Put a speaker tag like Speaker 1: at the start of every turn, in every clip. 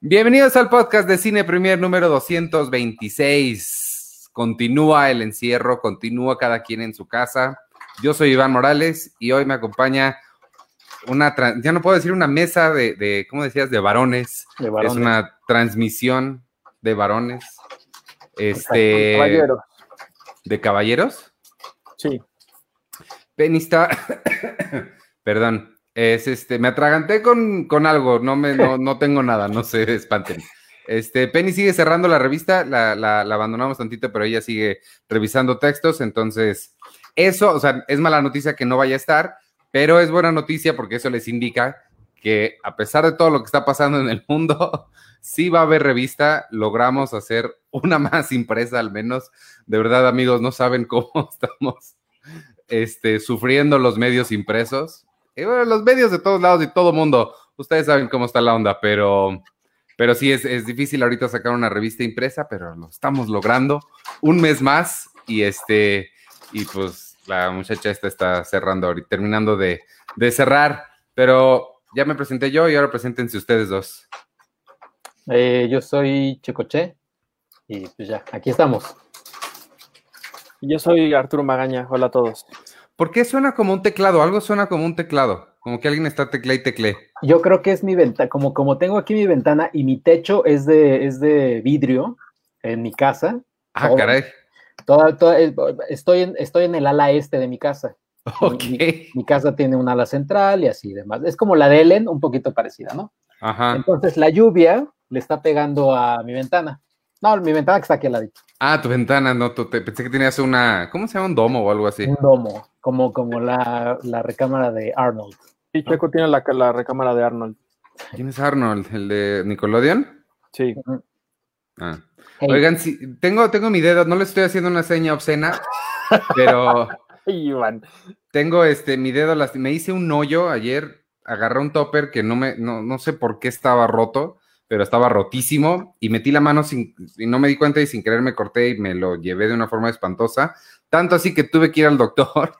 Speaker 1: Bienvenidos al podcast de Cine Premier número 226. Continúa el encierro, continúa cada quien en su casa. Yo soy Iván Morales y hoy me acompaña una, ya no puedo decir una mesa de, ¿cómo decías? De varones.
Speaker 2: De varones.
Speaker 1: Es una transmisión de varones. Este.
Speaker 2: De caballeros.
Speaker 1: ¿De caballeros?
Speaker 2: Sí.
Speaker 1: Penny está. Perdón. Es este, me atraganté con, con algo, no, me, no, no, tengo nada, no se espanten. Este, Penny sigue cerrando la revista, la, la, la, abandonamos tantito, pero ella sigue revisando textos, entonces, eso, o sea, es mala noticia que no vaya a estar, pero es buena noticia porque eso les indica que a pesar de todo lo que está pasando en el mundo, sí va a haber revista, logramos hacer una más impresa al menos. De verdad, amigos, no saben cómo estamos este, sufriendo los medios impresos. Y bueno, los medios de todos lados y todo mundo, ustedes saben cómo está la onda, pero, pero sí es, es difícil ahorita sacar una revista impresa, pero lo estamos logrando un mes más y este, y pues la muchacha esta está cerrando ahorita, terminando de, de cerrar, pero ya me presenté yo y ahora preséntense ustedes dos.
Speaker 2: Eh, yo soy Checoche y pues ya, aquí estamos.
Speaker 3: Yo soy Arturo Magaña, hola a todos.
Speaker 1: ¿Por qué suena como un teclado? Algo suena como un teclado, como que alguien está teclé y teclé.
Speaker 2: Yo creo que es mi ventana, como, como tengo aquí mi ventana y mi techo es de, es de vidrio en mi casa.
Speaker 1: Ah, todo, caray.
Speaker 2: Toda, toda, estoy, en, estoy en el ala este de mi casa.
Speaker 1: Ok.
Speaker 2: Mi, mi, casa tiene un ala central y así demás. Es como la de Ellen, un poquito parecida, ¿no?
Speaker 1: Ajá.
Speaker 2: Entonces la lluvia le está pegando a mi ventana. No, mi ventana que está aquí al ladito.
Speaker 1: Ah, tu ventana, no, tu, te, pensé que tenías una, ¿cómo se llama? Un domo o algo así.
Speaker 2: Un domo, como, como la, la recámara de Arnold.
Speaker 3: Sí, Checo tiene la, la, recámara de Arnold.
Speaker 1: ¿Quién es Arnold? ¿El de Nickelodeon?
Speaker 3: Sí.
Speaker 2: Uh -huh.
Speaker 1: Ah. Hey. Oigan, si, tengo, tengo mi dedo, no le estoy haciendo una seña obscena, pero
Speaker 3: Iván.
Speaker 1: tengo este, mi dedo, me hice un hoyo ayer, agarré un topper que no me, no, no sé por qué estaba roto, pero estaba rotísimo y metí la mano sin, y no me di cuenta y sin querer me corté y me lo llevé de una forma espantosa, tanto así que tuve que ir al doctor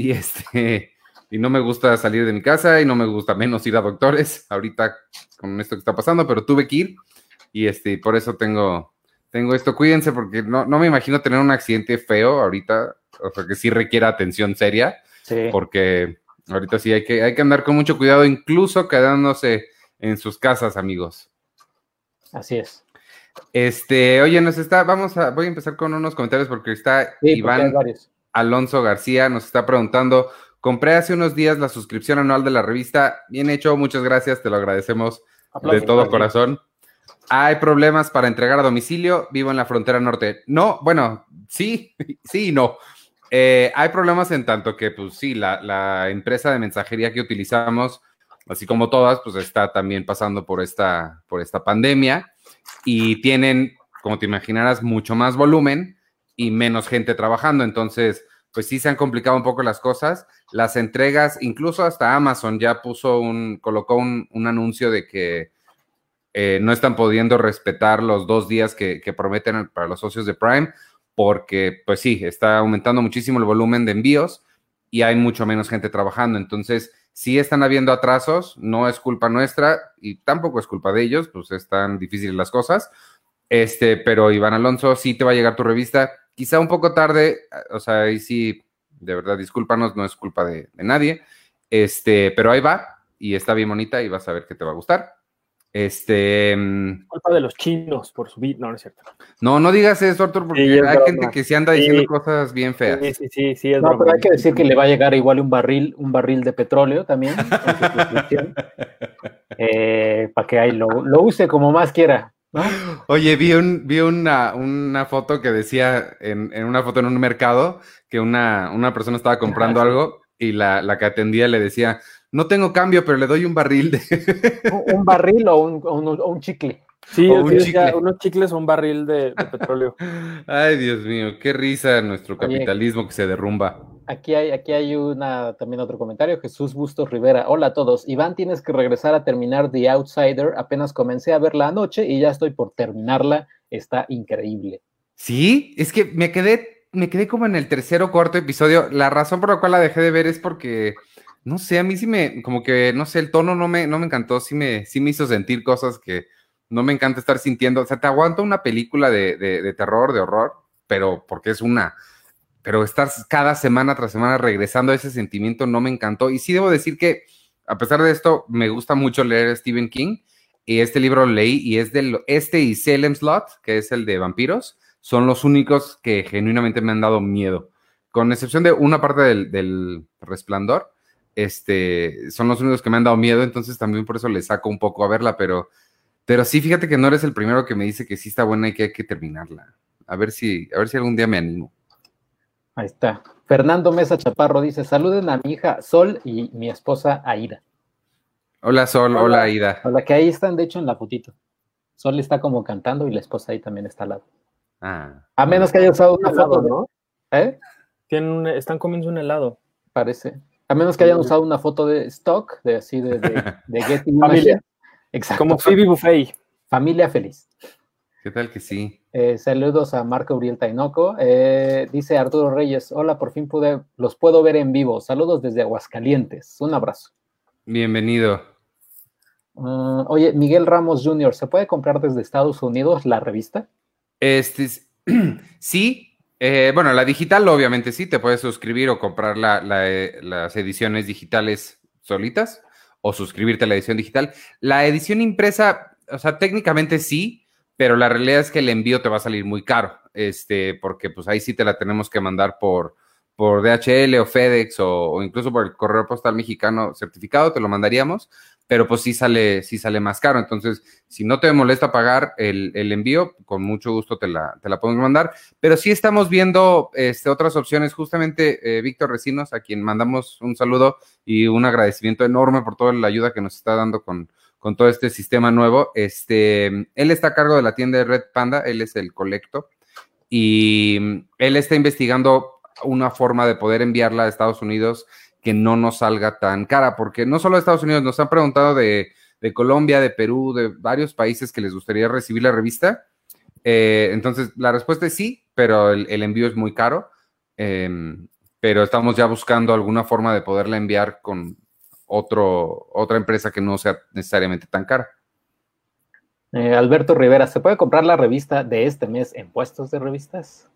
Speaker 1: y este, y no me gusta salir de mi casa y no me gusta menos ir a doctores ahorita con esto que está pasando, pero tuve que ir y este, por eso tengo, tengo esto, cuídense porque no, no me imagino tener un accidente feo ahorita, o sea que sí requiera atención seria,
Speaker 2: Sí.
Speaker 1: porque ahorita sí hay que, hay que andar con mucho cuidado, incluso quedándose en sus casas, amigos.
Speaker 2: Así es.
Speaker 1: Este, oye, nos está, vamos a, voy a empezar con unos comentarios porque está
Speaker 2: Sí,
Speaker 1: Iván
Speaker 2: porque.
Speaker 1: Alonso García, nos está preguntando, compré hace unos días la suscripción anual de la revista, bien hecho, muchas gracias, te lo agradecemos de todo corazón. Hay problemas para entregar a domicilio, vivo en la frontera norte. No, bueno, sí, sí y no. Eh, hay problemas en tanto que, pues sí, la, la empresa de mensajería que utilizamos, así como todas, pues está también pasando por esta, por esta pandemia y tienen, como te imaginarás, mucho más volumen y menos gente trabajando. Entonces, pues sí se han complicado un poco las cosas. Las entregas, incluso hasta Amazon ya puso un, colocó un, un anuncio de que eh, no están pudiendo respetar los dos días que, prometen para los socios de Prime, porque pues sí, está aumentando muchísimo el volumen de envíos y hay mucho menos gente trabajando. Entonces, sí están habiendo atrasos, no es culpa nuestra y tampoco es culpa de ellos, pues están difíciles las cosas. Este, pero Iván Alonso, sí te va a llegar tu revista, quizá un poco tarde, o sea, ahí sí, de verdad, discúlpanos, no es culpa de, de nadie, este, pero ahí va y está bien bonita y vas a ver que te va a gustar. Este.
Speaker 3: Culpa de los chinos por subir. No, no es cierto.
Speaker 1: No, no digas eso, Arthur, porque
Speaker 3: Sí, es
Speaker 1: hay
Speaker 3: broma.
Speaker 1: gente que se anda diciendo
Speaker 3: Sí.
Speaker 1: cosas bien feas.
Speaker 3: Sí, sí, sí, sí, es
Speaker 2: No,
Speaker 3: broma.
Speaker 2: pero hay que decir que le va a llegar igual un barril, un barril de petróleo también eh, para que ahí lo, lo use como más quiera. ¿No?
Speaker 1: Oye, vi, un, vi una, una foto que decía en, en una foto en un mercado que una, una persona estaba comprando
Speaker 2: Ah, sí.
Speaker 1: algo y la, la que atendía le decía: No tengo cambio, pero le doy un barril de.
Speaker 2: Un, un barril o un, o un- o un chicle.
Speaker 3: Sí,
Speaker 1: o un
Speaker 3: decía,
Speaker 1: chicle.
Speaker 3: unos chicles o un barril de, de petróleo.
Speaker 1: Ay, Dios mío, qué risa nuestro
Speaker 2: Oye.
Speaker 1: capitalismo que se derrumba.
Speaker 2: Aquí hay, aquí hay una, también otro comentario. Jesús Bustos Rivera. Hola a todos. Iván, tienes que regresar a terminar The Outsider. Apenas comencé a verla anoche y ya estoy por terminarla. Está increíble.
Speaker 1: Sí, es que me quedé, me quedé como en el tercer o cuarto episodio. La razón por la cual la dejé de ver es porque, no sé, a mí sí me, como que, no sé, el tono no me, no me encantó, sí me, sí me hizo sentir cosas que, No me encanta estar sintiendo, o sea, te aguanto una película de, de terror, de horror, pero porque es una, pero estar cada semana tras semana regresando a ese sentimiento no me encantó. Y sí debo decir que, a pesar de esto, me gusta mucho leer Stephen King. Y este libro leí y es de este y Salem Slot, que es el de vampiros, son los únicos que genuinamente me han dado miedo. Con excepción de una parte del, resplandor, este, son los únicos que me han dado miedo, entonces también por eso le saco un poco a verla, pero, pero sí, fíjate que no eres el primero que me dice que sí está buena y que hay que terminarla. A ver si, a ver si algún día me animo.
Speaker 2: Ahí está. Fernando Mesa Chaparro dice: Saluden a mi hija Sol y mi esposa Aida.
Speaker 1: Hola Sol, hola, Aida.
Speaker 2: Hola, que ahí están, de hecho, en la fotito. Sol está como cantando y la esposa ahí también está al lado.
Speaker 1: Ah.
Speaker 2: A menos que haya usado una foto, ¿no?
Speaker 3: ¿Eh? Tienen están comiendo un helado.
Speaker 2: Parece. A menos que hayan usado una foto de stock, de así, de, de, Getty
Speaker 3: Familia. Exacto. Como Phoebe Buffet.
Speaker 2: Familia feliz.
Speaker 1: ¿Qué tal que sí?
Speaker 2: Eh, saludos a Marco Uriel Tainoco. Eh, dice Arturo Reyes, hola, por fin pude, los puedo ver en vivo. Saludos desde Aguascalientes. Un abrazo.
Speaker 1: Bienvenido.
Speaker 2: Ah, oye, Miguel Ramos Jr., ¿se puede comprar desde Estados Unidos la revista?
Speaker 1: Este, sí. Eh, bueno, la digital obviamente sí, te puedes suscribir o comprar las ediciones digitales solitas o suscribirte a la edición digital. La edición impresa, o sea, técnicamente sí, pero la realidad es que el envío te va a salir muy caro, este, porque pues ahí sí te la tenemos que mandar por, por DHL o FedEx o, incluso por el correo postal mexicano certificado, te lo mandaríamos, pero pues sí sale, sí sale más caro. Entonces, si no te molesta pagar el, envío, con mucho gusto te la, te la podemos mandar. Pero sí estamos viendo este, otras opciones. Justamente eh, Víctor Recinos, a quien mandamos un saludo y un agradecimiento enorme por toda la ayuda que nos está dando con, con todo este sistema nuevo. Este, él está a cargo de la tienda de Red Panda, él es el colecto y él está investigando una forma de poder enviarla a Estados Unidos que no nos salga tan cara, porque no solo Estados Unidos, nos han preguntado de, Colombia, de Perú, de varios países que les gustaría recibir la revista. Eh, entonces, la respuesta es sí, pero el, envío es muy caro. Em, pero estamos ya buscando alguna forma de poderla enviar con, otro, otra empresa que no sea necesariamente tan cara.
Speaker 2: Eh, Alberto Rivera, ¿se puede comprar la revista de este mes en puestos de revistas?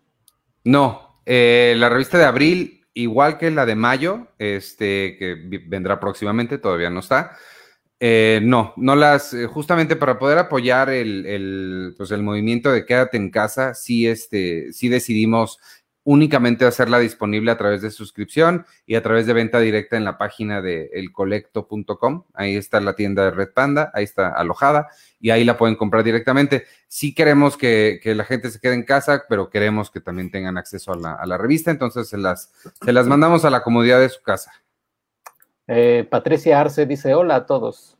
Speaker 1: No, eh, la revista de abril, igual que la de mayo, este, que vendrá próximamente, todavía no está. Eh, no, no las, justamente para poder apoyar el, el, pues el movimiento de quédate en casa, sí, este, sí decidimos únicamente hacerla disponible a través de suscripción y a través de venta directa en la página de elcolecto.com. Ahí está la tienda de Red Panda, ahí está alojada y ahí la pueden comprar directamente. Sí queremos que, la gente se quede en casa, pero queremos que también tengan acceso a la, revista, entonces se las, se las mandamos a la comodidad de su casa.
Speaker 2: Eh, Patricia Arce dice, hola a todos.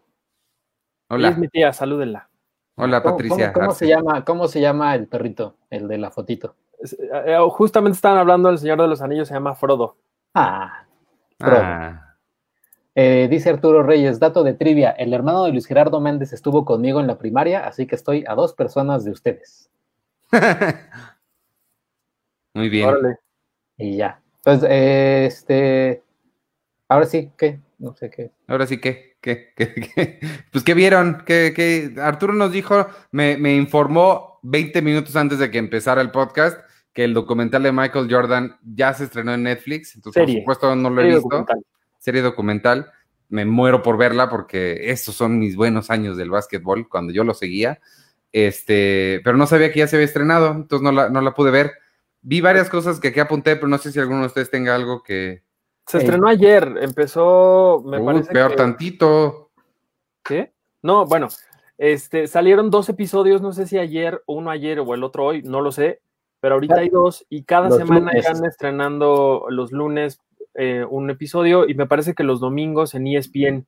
Speaker 3: Hola. Es mi tía, salúdenla.
Speaker 1: Hola, Patricia.
Speaker 2: cómo, se llama, ¿Cómo se llama el perrito, el de la fotito?
Speaker 3: Eh, eh, justamente estaban hablando del Señor de los Anillos, se llama Frodo.
Speaker 2: Ah, ah. Eh, dice Arturo Reyes, dato de trivia, el hermano de Luis Gerardo Méndez estuvo conmigo en la primaria, así que estoy a dos personas de ustedes.
Speaker 1: Muy bien.
Speaker 2: Y ya. Entonces, este, ahora sí, ¿qué? No sé qué.
Speaker 1: Ahora sí, ¿qué? ¿Qué? ¿Qué? Pues, ¿qué vieron? ¿Qué, Arturo nos dijo, me, me informó 20 minutos antes de que empezara el podcast que el documental de Michael Jordan ya se estrenó en Netflix. Entonces, por supuesto, no lo he visto. Serie documental. Me muero por verla porque esos son mis buenos años del básquetbol, cuando yo lo seguía. Este, pero no sabía que ya se había estrenado, entonces no la, no la pude ver. Vi varias cosas que aquí apunté, pero no sé si alguno de ustedes tenga algo que.
Speaker 3: Se estrenó ayer, empezó, me parece.
Speaker 1: Peor tantito.
Speaker 3: ¿Qué? No, bueno, este, salieron dos episodios, no sé si ayer, uno ayer o el otro hoy, no lo sé, pero ahorita hay dos y cada semana están estrenando los lunes eh, un episodio y me parece que los domingos en ESPN.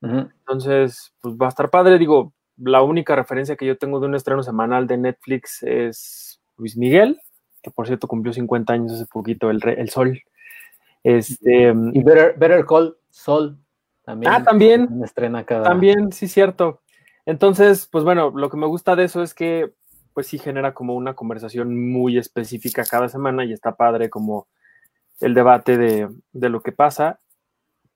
Speaker 3: Entonces, pues va a estar padre. Digo, la única referencia que yo tengo de un estreno semanal de Netflix es Luis Miguel, que por cierto cumplió 50 años hace poquito, el, el Sol. Este,
Speaker 2: y Better, Better Call Sol
Speaker 3: también. Ah, también.
Speaker 2: Estrena cada...
Speaker 3: También, sí, cierto. Entonces, pues bueno, lo que me gusta de eso es que pues sí genera como una conversación muy específica cada semana y está padre como el debate de, lo que pasa,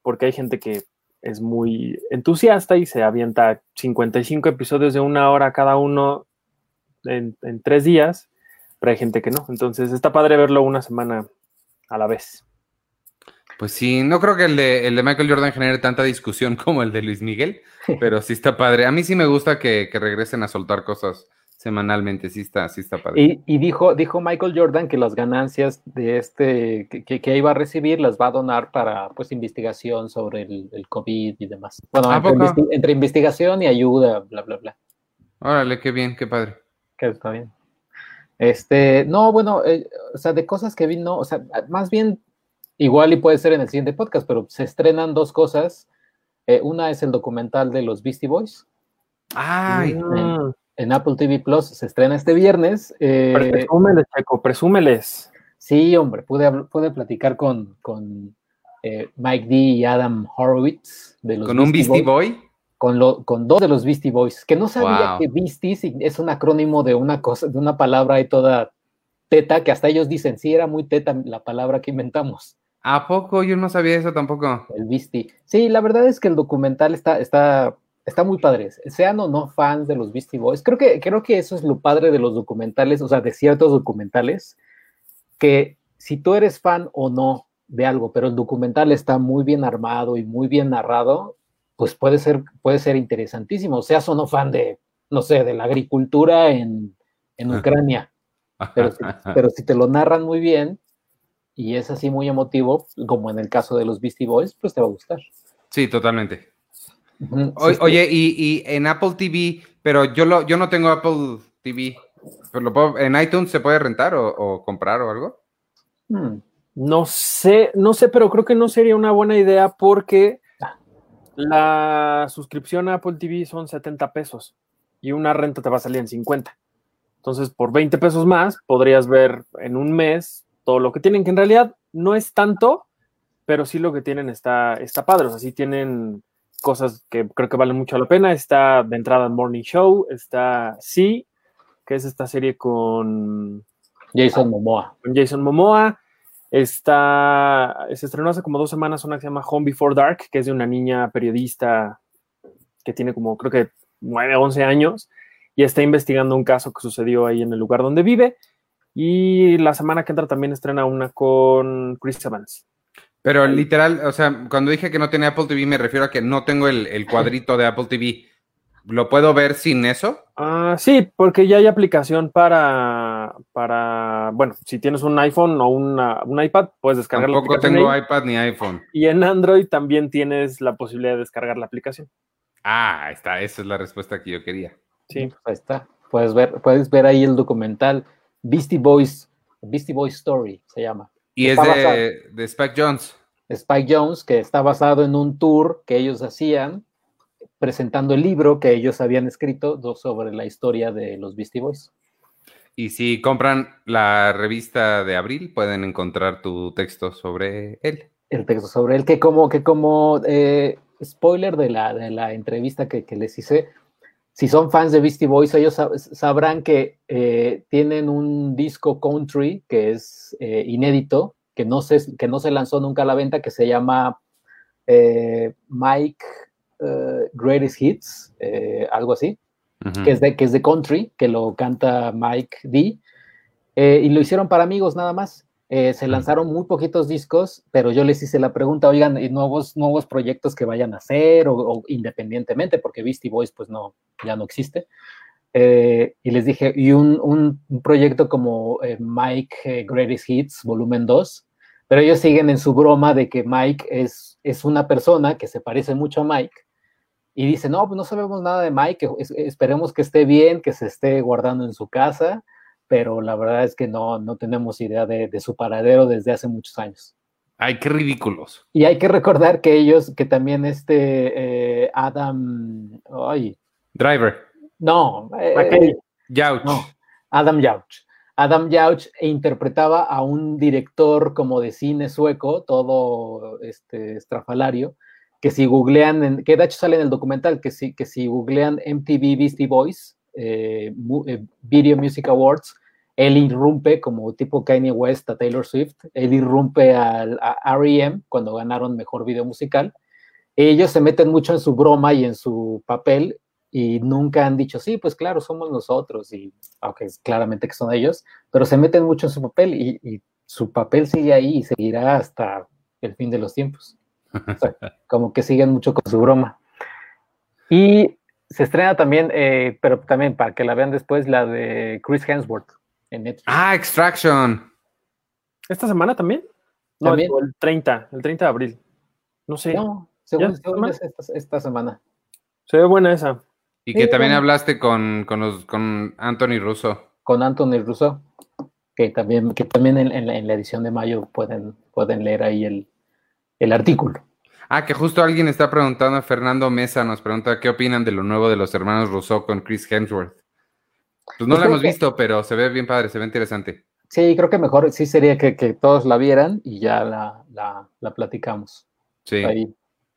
Speaker 3: porque hay gente que es muy entusiasta y se avienta 55 episodios de una hora cada uno en, en tres días, pero hay gente que no. Entonces está padre verlo una semana a la vez.
Speaker 1: Pues sí, no creo que el de, el de Michael Jordan genere tanta discusión como el de Luis Miguel, pero sí está padre. A mí sí me gusta que, que regresen a soltar cosas semanalmente, sí está, sí está padre.
Speaker 2: Y, y, dijo, dijo Michael Jordan que las ganancias de este que, que, iba a recibir las va a donar para pues investigación sobre el, el COVID y demás. Bueno, entre, investi entre, investigación y ayuda, bla, bla, bla.
Speaker 1: Órale, qué bien, qué padre.
Speaker 2: Que está bien. Este, no, bueno, eh, o sea, de cosas que vi, no, o sea, más bien igual y puede ser en el siguiente podcast, pero se estrenan dos cosas. Eh, una es el documental de los Beastie Boys.
Speaker 1: ¡Ay!
Speaker 2: En, en Apple TV Plus se estrena este viernes. Eh,
Speaker 3: presúmeles, Checo, presúmeles.
Speaker 2: Sí, hombre, pude, pude platicar con, con eh, Mike D y Adam Horowitz.
Speaker 1: De los ¿Con un Beastie Boy?
Speaker 2: Con, lo, con dos de los Beastie Boys, que no sabía wow. que Beasties es un acrónimo de una cosa, de una palabra y toda teta, que hasta ellos dicen, sí, era muy teta la palabra que inventamos.
Speaker 1: ¿A poco? Yo no sabía eso tampoco.
Speaker 2: El Beastie. Sí, la verdad es que el documental está, está está muy padre. Sean o no fans de los Beastie Boys, creo que, creo que eso es lo padre de los documentales, o sea, de ciertos documentales, que si tú eres fan o no de algo, pero el documental está muy bien armado y muy bien narrado, pues puede ser, puede ser interesantísimo. Seas o no fan de, no sé, de la agricultura en, en Ucrania. Pero si, pero si te lo narran muy bien y es así muy emotivo, como en el caso de los Beastie Boys, pues te va a gustar.
Speaker 1: Sí, totalmente. Oye, y, y, en Apple TV, pero yo, lo, yo no tengo Apple TV. Pero lo puedo, ¿En iTunes se puede rentar o, o comprar o algo?
Speaker 3: Hmm. No sé, no sé, pero creo que no sería una buena idea porque la suscripción a Apple TV son 70 pesos y una renta te va a salir en 50. Entonces, por 20 pesos más, podrías ver en un mes todo lo que tienen, que en realidad no es tanto, pero sí lo que tienen está, está padre. O sea, sí tienen cosas que creo que valen mucho la pena. Está de entrada en Morning Show, está Sí, que es esta serie con
Speaker 2: Jason Momoa.
Speaker 3: Con Jason Momoa. Está, se estrenó hace como dos semanas una que se llama Home Before Dark, que es de una niña periodista que tiene como creo que 9, 11 años y está investigando un caso que sucedió ahí en el lugar donde vive. Y la semana que entra también estrena una con Chris Evans.
Speaker 1: Pero literal, o sea, cuando dije que no tenía Apple TV, me refiero a que no tengo el, el cuadrito de Apple TV. ¿Lo puedo ver sin eso?
Speaker 3: Uh, sí, porque ya hay aplicación para, para, bueno, si tienes un iPhone o una, un iPad, puedes descargar
Speaker 1: Tampoco la aplicación. Tampoco tengo iPad ni iPhone.
Speaker 3: Y en Android también tienes la posibilidad de descargar la aplicación.
Speaker 1: Ah, ahí está, esa es la respuesta que yo quería.
Speaker 2: Sí. Pues ahí está. Puedes ver, puedes ver ahí el documental Beastie Boys, Beastie Boys Story se llama.
Speaker 1: Y es de, de, Spike Jones.
Speaker 2: Spike Jones, que está basado en un tour que ellos hacían presentando el libro que ellos habían escrito sobre la historia de los Beastie Boys.
Speaker 1: Y si compran la revista de abril, pueden encontrar tu texto sobre él.
Speaker 2: El texto sobre él, que como, que como eh, spoiler de la, de la entrevista que, que les hice, si son fans de Beastie Boys, ellos sabrán que eh, tienen un disco country que es eh, inédito, que no, se, que no se lanzó nunca a la venta, que se llama eh, Mike uh, Greatest Hits, algo así, uh -huh. que, es de, que es de country, que lo canta Mike D. Y lo hicieron para amigos nada más. Eh, se lanzaron muy poquitos discos, pero yo les hice la pregunta, oigan, ¿y nuevos, nuevos proyectos que vayan a hacer o, o independientemente, porque Beastie Boys pues no, ya no existe. Eh, y les dije, y un, un, un proyecto como eh, Mike Greatest Hits, volumen 2, pero ellos siguen en su broma de que Mike es, es una persona que se parece mucho a Mike y dice, no, pues no sabemos nada de Mike, es, esperemos que esté bien, que se esté guardando en su casa pero la verdad es que no, no tenemos idea de, de, su paradero desde hace muchos años.
Speaker 1: Ay, qué ridículos.
Speaker 2: Y hay que recordar que ellos, que también este eh, Adam, ay.
Speaker 1: Driver.
Speaker 2: No.
Speaker 1: Eh, Yauch.
Speaker 2: No, Adam Yauch. Adam Yauch interpretaba a un director como de cine sueco, todo este estrafalario, que si googlean, en, que de hecho sale en el documental, que si, que si googlean MTV Beastie Boys, eh, Video Music Awards, él irrumpe como tipo Kanye West a Taylor Swift, él irrumpe al, a R.E.M. cuando ganaron Mejor Video Musical ellos se meten mucho en su broma y en su papel y nunca han dicho, sí, pues claro, somos nosotros, y aunque es claramente que son ellos, pero se meten mucho en su papel y, su papel sigue ahí y seguirá hasta el fin de los tiempos. como que siguen mucho con su broma. Y se estrena también, eh, pero también para que la vean después, la de Chris Hemsworth en Netflix.
Speaker 1: Ah, Extraction.
Speaker 3: ¿Esta semana también? No, el 30, el 30 de abril. No sé.
Speaker 2: No, según, esta, semana.
Speaker 3: Se ve buena esa.
Speaker 1: Y que también hablaste con, con, Anthony Russo.
Speaker 2: Con Anthony Russo, que también, que también en, la, edición de mayo pueden, pueden leer ahí el, el artículo.
Speaker 1: Ah, que justo alguien está preguntando, Fernando Mesa nos pregunta qué opinan de lo nuevo de los hermanos Rousseau con Chris Hemsworth. Pues no lo hemos visto, pero se ve bien padre, se ve interesante.
Speaker 2: Sí, creo que mejor sí sería que, todos la vieran y ya la, la, platicamos.
Speaker 1: Sí.
Speaker 2: Ahí.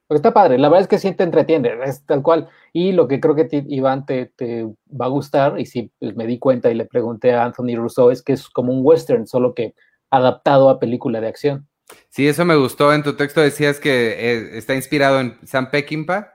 Speaker 2: Porque está padre, la verdad es que sí te entretiene, es tal cual. Y lo que creo que Iván te, te, va a gustar, y sí pues, me di cuenta y le pregunté a Anthony Rousseau, es que es como un western, solo que adaptado a película de acción.
Speaker 1: Sí, eso me gustó. En tu texto decías que eh, está inspirado en Sam Peckinpah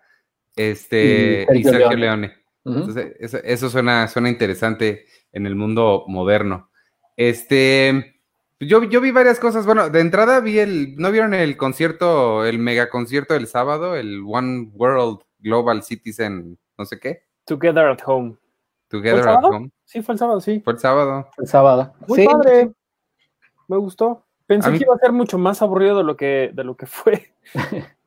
Speaker 1: este, y Sergio, Leone. Entonces, eso, suena, suena interesante en el mundo moderno. Este, yo, yo vi varias cosas. Bueno, de entrada vi el, ¿no vieron el concierto, el mega concierto del sábado, el One World Global Citizen, no sé qué?
Speaker 3: Together at Home.
Speaker 1: Together at Home.
Speaker 3: Sí, fue el sábado, sí.
Speaker 1: Fue el sábado.
Speaker 2: El sábado.
Speaker 3: Muy padre. Me gustó. Pensé que iba a ser mucho más aburrido de lo que, de lo que fue.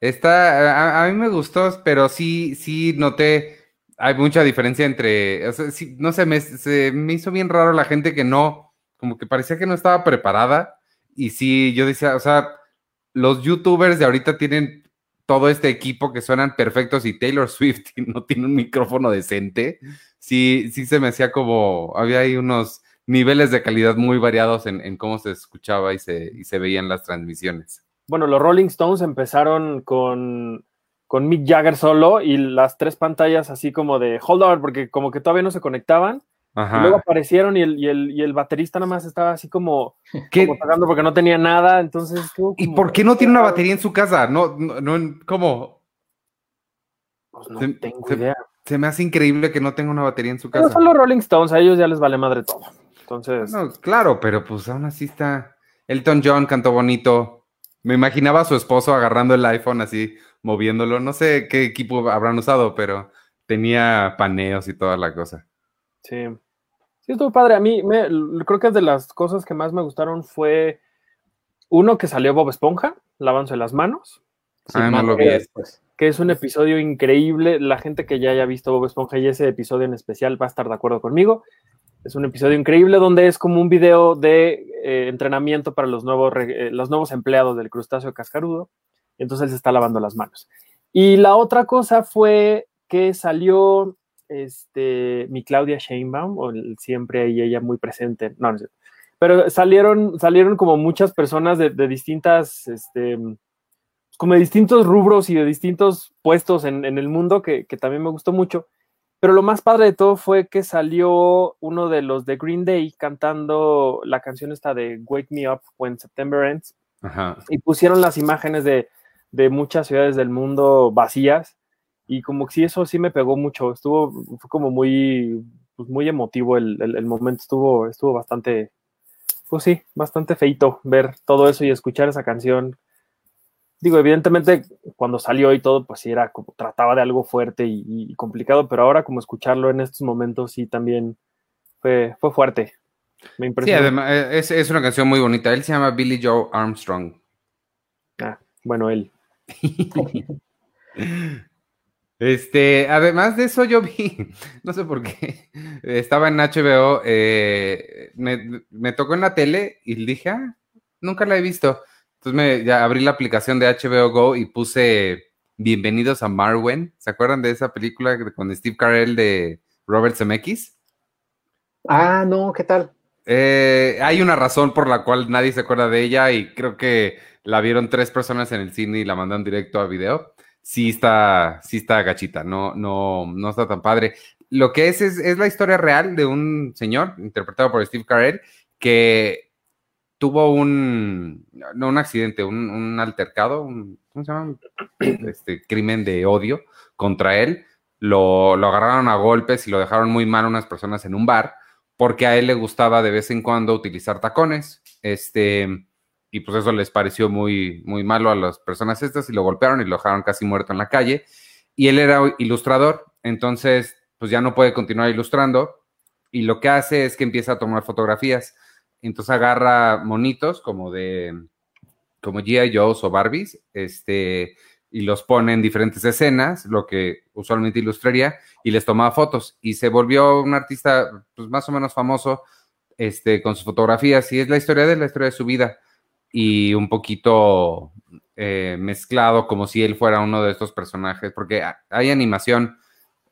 Speaker 1: Está, a, mí me gustó, pero sí, sí noté, hay mucha diferencia entre, no sé, me, se, me hizo bien raro la gente que no, como que parecía que no estaba preparada. Y sí, yo decía, o sea, los youtubers de ahorita tienen todo este equipo que suenan perfectos y Taylor Swift no tiene un micrófono decente. Sí, sí se me hacía como, había ahí unos niveles de calidad muy variados en, cómo se escuchaba y se, y se veían las transmisiones.
Speaker 3: Bueno, los Rolling Stones empezaron con, con Mick Jagger solo y las tres pantallas así como de hold on, porque como que todavía no se conectaban. Y luego aparecieron y el, y, el, y el, baterista nada más estaba así como, como porque no tenía nada. Entonces,
Speaker 1: ¿y por qué no tiene una batería en su casa? No, no, no ¿cómo?
Speaker 3: Pues no tengo idea.
Speaker 1: Se me hace increíble que no tenga una batería en su casa.
Speaker 3: son los Rolling Stones, a ellos ya les vale madre todo. Entonces.
Speaker 1: No, claro, pero pues aún así está. Elton John cantó bonito. Me imaginaba a su esposo agarrando el iPhone así, moviéndolo. No sé qué equipo habrán usado, pero tenía paneos y toda la cosa.
Speaker 3: Sí. Sí, estuvo padre. A mí me, creo que de las cosas que más me gustaron fue uno que salió Bob Esponja, lavándose las manos.
Speaker 1: Ah, no lo vi.
Speaker 3: Que es un episodio increíble. La gente que ya haya visto Bob Esponja y ese episodio en especial va a estar de acuerdo conmigo. Es un episodio increíble donde es como un video de eh, entrenamiento para los nuevos, eh, los nuevos empleados del crustáceo cascarudo. Entonces él se está lavando las manos. Y la otra cosa fue que salió este, mi Claudia Sheinbaum, o siempre ahí ella muy presente. No, no sé. Pero salieron, salieron como muchas personas de, distintas, este, como de distintos rubros y de distintos puestos en, el mundo que, que también me gustó mucho. Pero lo más padre de todo fue que salió uno de los de Green Day cantando la canción esta de Wake Me Up When September Ends. Y pusieron las imágenes de, muchas ciudades del mundo vacías. Y como que sí, eso sí me pegó mucho. Estuvo, fue como muy, pues muy emotivo el, momento. Estuvo, estuvo bastante, pues sí, bastante feito ver todo eso y escuchar esa canción digo, evidentemente cuando salió y todo, pues sí era como, trataba de algo fuerte y, complicado, pero ahora como escucharlo en estos momentos sí también fue, fue fuerte. Me impresionó.
Speaker 1: Sí, además es, es, una canción muy bonita. Él se llama Billy Joe Armstrong.
Speaker 3: Ah, bueno, él.
Speaker 1: Este, además de eso, yo vi, no sé por qué, estaba en HBO, eh, me, tocó en la tele y dije, ah, nunca la he visto. Entonces me, ya abrí la aplicación de HBO Go y puse Bienvenidos a Marwen. ¿Se acuerdan de esa película con Steve Carell de Robert Zemeckis?
Speaker 2: Ah, no, ¿qué tal?
Speaker 1: Eh, hay una razón por la cual nadie se acuerda de ella y creo que la vieron tres personas en el cine y la mandaron directo a video. Sí está, sí está gachita, no, no, no está tan padre. Lo que es, es, es la historia real de un señor interpretado por Steve Carell que tuvo un, no un accidente, un, altercado, ¿cómo se llama? Este crimen de odio contra él. Lo, lo agarraron a golpes y lo dejaron muy mal unas personas en un bar porque a él le gustaba de vez en cuando utilizar tacones. Este, y pues eso les pareció muy, muy malo a las personas estas y lo golpearon y lo dejaron casi muerto en la calle. Y él era ilustrador, entonces pues ya no puede continuar ilustrando y lo que hace es que empieza a tomar fotografías. Entonces agarra monitos como de, como G.I. Joe's o Barbies, este, y los pone en diferentes escenas, lo que usualmente ilustraría, y les tomaba fotos. Y se volvió un artista pues, más o menos famoso este, con sus fotografías, y es la historia de la historia de su vida, y un poquito eh, mezclado como si él fuera uno de estos personajes, porque hay animación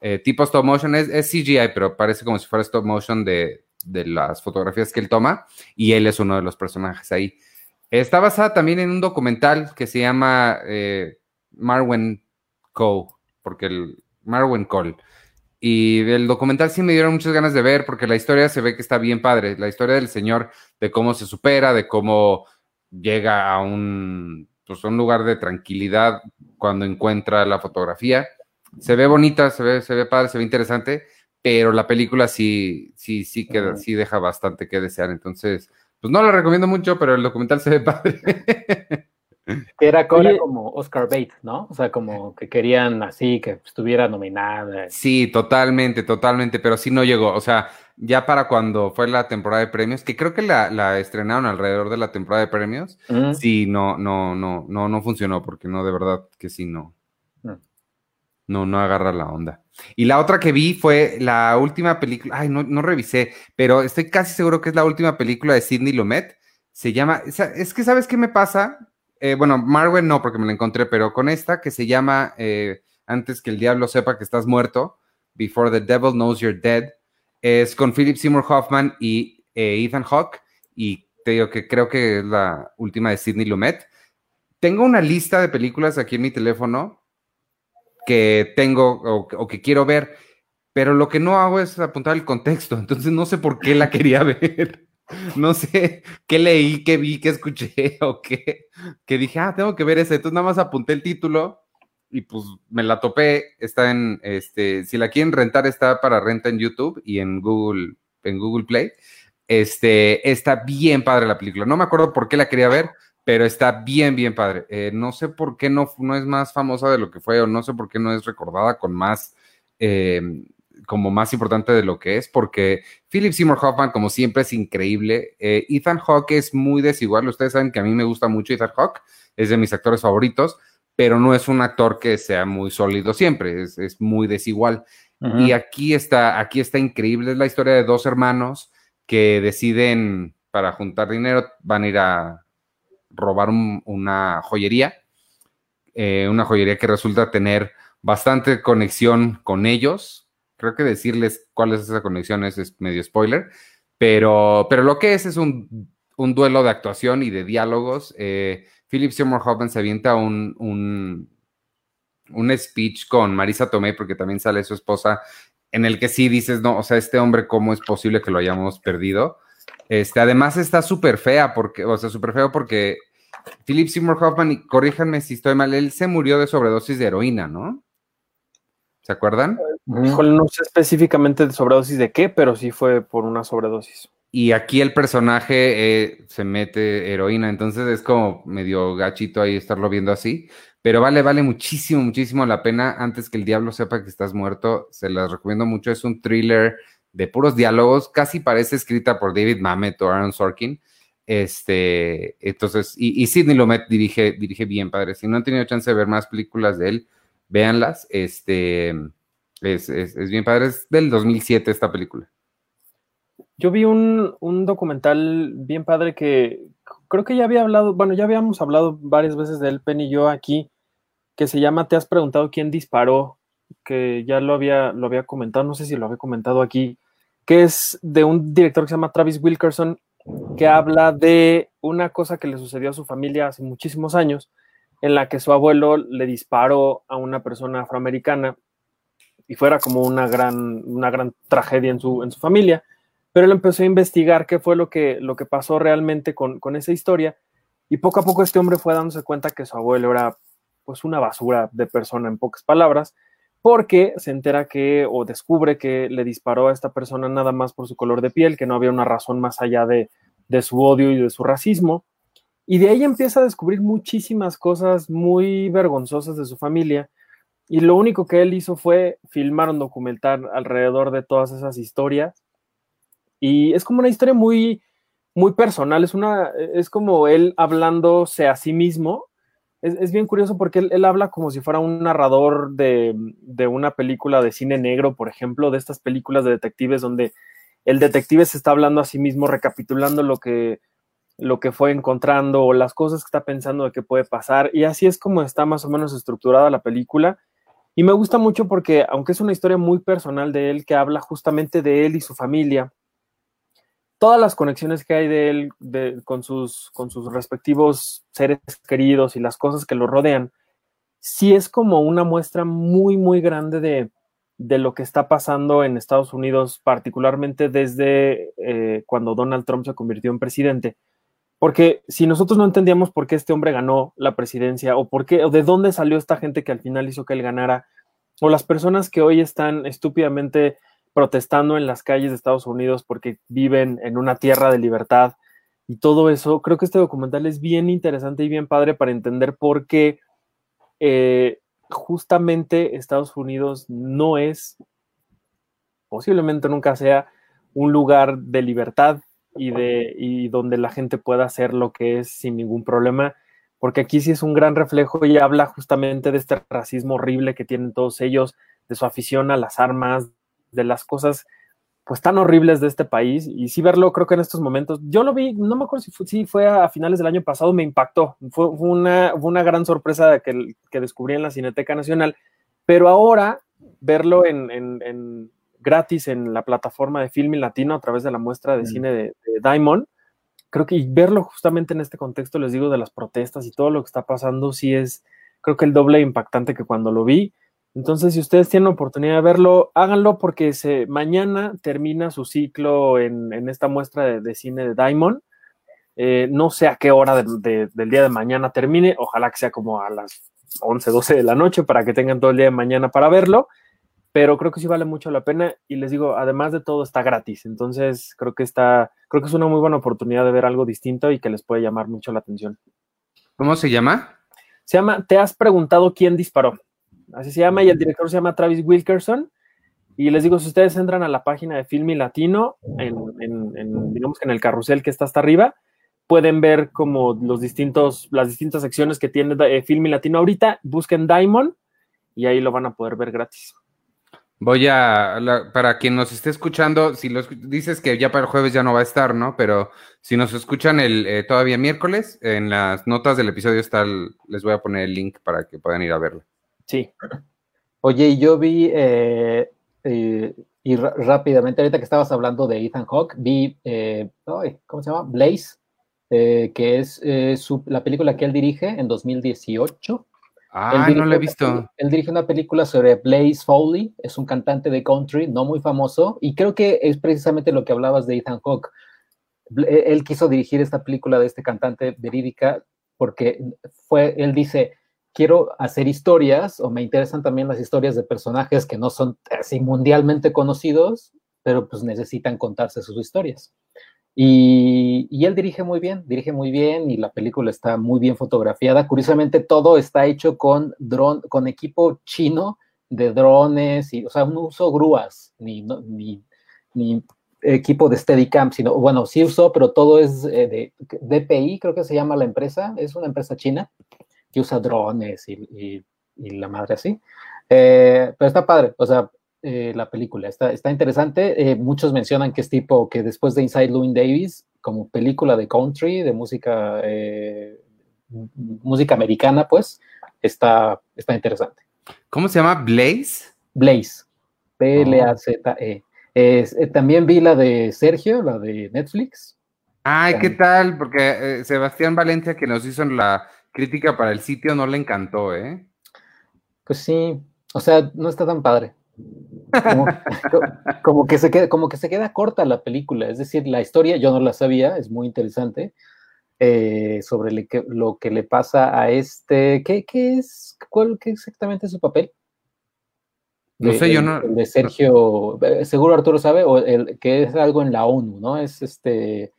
Speaker 1: eh, tipo stop motion, es, CGI, pero parece como si fuera stop motion de, de las fotografías que él toma, y él es uno de los personajes ahí. Está basada también en un documental que se llama eh, Marwen Cole, porque el Marwen Cole. Y el documental sí me dieron muchas ganas de ver porque la historia se ve que está bien padre. La historia del señor, de cómo se supera, de cómo llega a un, pues, un lugar de tranquilidad cuando encuentra la fotografía. Se ve bonita, se ve, se ve padre, se ve interesante, pero la película sí, sí, sí, queda, sí deja bastante que desear. Entonces, pues no la recomiendo mucho, pero el documental se ve padre.
Speaker 2: Que era, como Oscar Bates, ¿no? O sea, como que querían así, que estuviera nominada.
Speaker 1: Sí, totalmente, totalmente, pero sí no llegó. O sea, ya para cuando fue la temporada de premios, que creo que la, estrenaron alrededor de la temporada de premios, sí, no, no, no, no, no funcionó, porque no, de verdad que sí, no. No, no agarra la onda. Y la otra que vi fue la última película, ay, no, no revisé, pero estoy casi seguro que es la última película de Sidney Lumet. Se llama, es que, ¿sabes qué me pasa? Eh, bueno, Marwen no, porque me la encontré, pero con esta que se llama eh, Antes que el diablo sepa que estás muerto, Before the Devil Knows You're Dead, es con Philip Seymour Hoffman y eh, Ethan Hawke, y te digo que creo que es la última de Sidney Lumet. Tengo una lista de películas aquí en mi teléfono que tengo o, que quiero ver, pero lo que no hago es apuntar el contexto, entonces no sé por qué la quería ver. No sé qué leí, qué vi, qué escuché o qué, que dije, ah, tengo que ver ese. Entonces nada más apunté el título y pues me la topé. Está en, este, si la quieren rentar, está para renta en YouTube y en Google, en Google Play. Este, está bien padre la película. No me acuerdo por qué la quería ver, pero está bien, bien padre. Eh, no sé por qué no, no es más famosa de lo que fue o no sé por qué no es recordada con más... Eh, como más importante de lo que es, porque Philip Seymour Hoffman, como siempre, es increíble. Eh, Ethan Hawke es muy desigual. Ustedes saben que a mí me gusta mucho Ethan Hawke, es de mis actores favoritos, pero no es un actor que sea muy sólido siempre, es, muy desigual. Y aquí está, aquí está increíble. Es la historia de dos hermanos que deciden, para juntar dinero, van a ir a robar una joyería, eh, una joyería que resulta tener bastante conexión con ellos, creo que decirles cuál es esa conexión es, medio spoiler, pero, pero lo que es es un, duelo de actuación y de diálogos. Eh, Philip Seymour Hoffman se avienta un, un, un, speech con Marisa Tomei, porque también sale su esposa, en el que sí dices, no, o sea, este hombre, ¿cómo es posible que lo hayamos perdido? Este, además está súper fea, porque, o sea, súper feo porque Philip Seymour Hoffman, y corríjanme si estoy mal, él se murió de sobredosis de heroína, ¿no? ¿Se acuerdan?
Speaker 3: no sé específicamente de sobredosis de qué, pero sí fue por una sobredosis.
Speaker 1: Y aquí el personaje eh, se mete heroína, entonces es como medio gachito ahí estarlo viendo así. Pero vale, vale muchísimo, muchísimo la pena. Antes que el diablo sepa que estás muerto, se las recomiendo mucho. Es un thriller de puros diálogos, casi parece escrita por David Mamet o Aaron Sorkin. Este, entonces, y, y Sidney Lumet dirige, dirige bien, padre. Si no han tenido chance de ver más películas de él, véanlas. Este, es, bien padre. Es del 2007 esta película.
Speaker 3: Yo vi un, documental bien padre que creo que ya había hablado, bueno, ya habíamos hablado varias veces de él, Penny y yo aquí, que se llama Te has preguntado quién disparó, que ya lo había, lo había comentado, no sé si lo había comentado aquí, que es de un director que se llama Travis Wilkerson, que habla de una cosa que le sucedió a su familia hace muchísimos años, en la que su abuelo le disparó a una persona afroamericana y fuera como una gran, una gran tragedia en su, en su familia. Pero él empezó a investigar qué fue lo que, lo que pasó realmente con, esa historia y poco a poco este hombre fue dándose cuenta que su abuelo era pues una basura de persona en pocas palabras, porque se entera que o descubre que le disparó a esta persona nada más por su color de piel, que no había una razón más allá de, de su odio y de su racismo. Y de ahí empieza a descubrir muchísimas cosas muy vergonzosas de su familia. Y lo único que él hizo fue filmar un documental alrededor de todas esas historias. Y es como una historia muy, muy personal, es, una, es como él hablándose a sí mismo. Es, bien curioso porque él, habla como si fuera un narrador de, una película de cine negro, por ejemplo, de estas películas de detectives donde el detective se está hablando a sí mismo, recapitulando lo que, lo que fue encontrando o las cosas que está pensando de que puede pasar. Y así es como está más o menos estructurada la película. Y me gusta mucho porque, aunque es una historia muy personal de él, que habla justamente de él y su familia, todas las conexiones que hay de él con, sus, con sus respectivos seres queridos y las cosas que lo rodean, sí es como una muestra muy, muy grande de, lo que está pasando en Estados Unidos, particularmente desde eh, cuando Donald Trump se convirtió en presidente. Porque si nosotros no entendíamos por qué este hombre ganó la presidencia o por qué o de dónde salió esta gente que al final hizo que él ganara, o las personas que hoy están estúpidamente protestando en las calles de Estados Unidos porque viven en una tierra de libertad y todo eso. Creo que este documental es bien interesante y bien padre para entender por qué eh, justamente Estados Unidos no es, posiblemente nunca sea, un lugar de libertad y, de, y donde la gente pueda hacer lo que es sin ningún problema, porque aquí sí es un gran reflejo y habla justamente de este racismo horrible que tienen todos ellos, de su afición a las armas, de las cosas pues tan horribles de este país y sí verlo creo que en estos momentos, yo lo vi, no me acuerdo si fue, fue a finales del año pasado, me impactó, fue, una, una, gran sorpresa que, que, descubrí en la Cineteca Nacional, pero ahora verlo en, gratis en la plataforma de Filming Latino a través de la muestra de mm. cine de, de, Diamond, creo que verlo justamente en este contexto, les digo, de las protestas y todo lo que está pasando, sí es, creo que el doble impactante que cuando lo vi, entonces, si ustedes tienen oportunidad de verlo, háganlo porque se, mañana termina su ciclo en, esta muestra de, cine de Diamond. Eh, no sé a qué hora del día de mañana termine, ojalá que sea como a las 11, 12 de la noche para que tengan todo el día de mañana para verlo, pero creo que sí vale mucho la pena y les digo, además de todo está gratis, entonces creo que está, creo que es una muy buena oportunidad de ver algo distinto y que les puede llamar mucho la atención.
Speaker 1: ¿Cómo se llama?
Speaker 3: Se llama ¿Te has preguntado quién disparó? así se llama, y el director se llama Travis Wilkerson. Y les digo, si ustedes entran a la página de Filmi Latino, en, digamos que en el carrusel que está hasta arriba, pueden ver como los distintos, las distintas secciones que tiene eh, Filmi Latino ahorita, busquen Diamond y ahí lo van a poder ver gratis.
Speaker 1: Voy a, para quien nos esté escuchando, si lo dices que ya para el jueves ya no va a estar, ¿no? Pero si nos escuchan el eh, todavía miércoles, en las notas del episodio está les voy a poner el link para que puedan ir a verlo.
Speaker 2: Sí. Oye, yo vi, eh, eh, y rápidamente, ahorita que estabas hablando de Ethan Hawke, vi, eh, ¿cómo se llama? Blaze, que es la película que él dirige en 2018.
Speaker 1: Ah, no la he visto.
Speaker 2: Él dirige una película sobre Blaze Foley, es un cantante de country no muy famoso, y creo que es precisamente lo que hablabas de Ethan Hawke. Él quiso dirigir esta película de este cantante verídica porque fue, él dice, quiero hacer historias o me interesan también las historias de personajes que no son así mundialmente conocidos, pero pues necesitan contarse sus historias. Y, él dirige muy bien, dirige muy bien y la película está muy bien fotografiada. Curiosamente, todo está hecho con dron, con equipo chino de drones, y, o sea, no uso grúas ni, ni, equipo de Steadicam, sino, bueno, sí usó, pero todo es eh, de DPI, creo que se llama la empresa, es una empresa china que usa drones y, la madre así. Eh, pero está padre, o sea, eh, la película está, está interesante. Eh, muchos mencionan que es tipo que después de Inside Louis Davis, como película de country, de música, música americana, pues, está, está interesante.
Speaker 1: ¿Cómo se llama? Blaze.
Speaker 2: Blaze. B-L-A-Z-E. también vi la de Sergio, la de Netflix.
Speaker 1: Ay, ¿qué tal? Porque Sebastián Valencia, que nos hizo la crítica para el sitio no le encantó, ¿eh?
Speaker 2: Pues sí, o sea, no está tan padre. Como, que se queda, como que se queda corta la película, es decir, la historia yo no la sabía, es muy interesante, eh, sobre lo que le pasa a este, ¿qué, es, cuál, qué exactamente es su papel?
Speaker 1: no sé, yo no.
Speaker 2: El de Sergio, eh, seguro Arturo sabe, o el que es algo en la ONU, ¿no? Es este.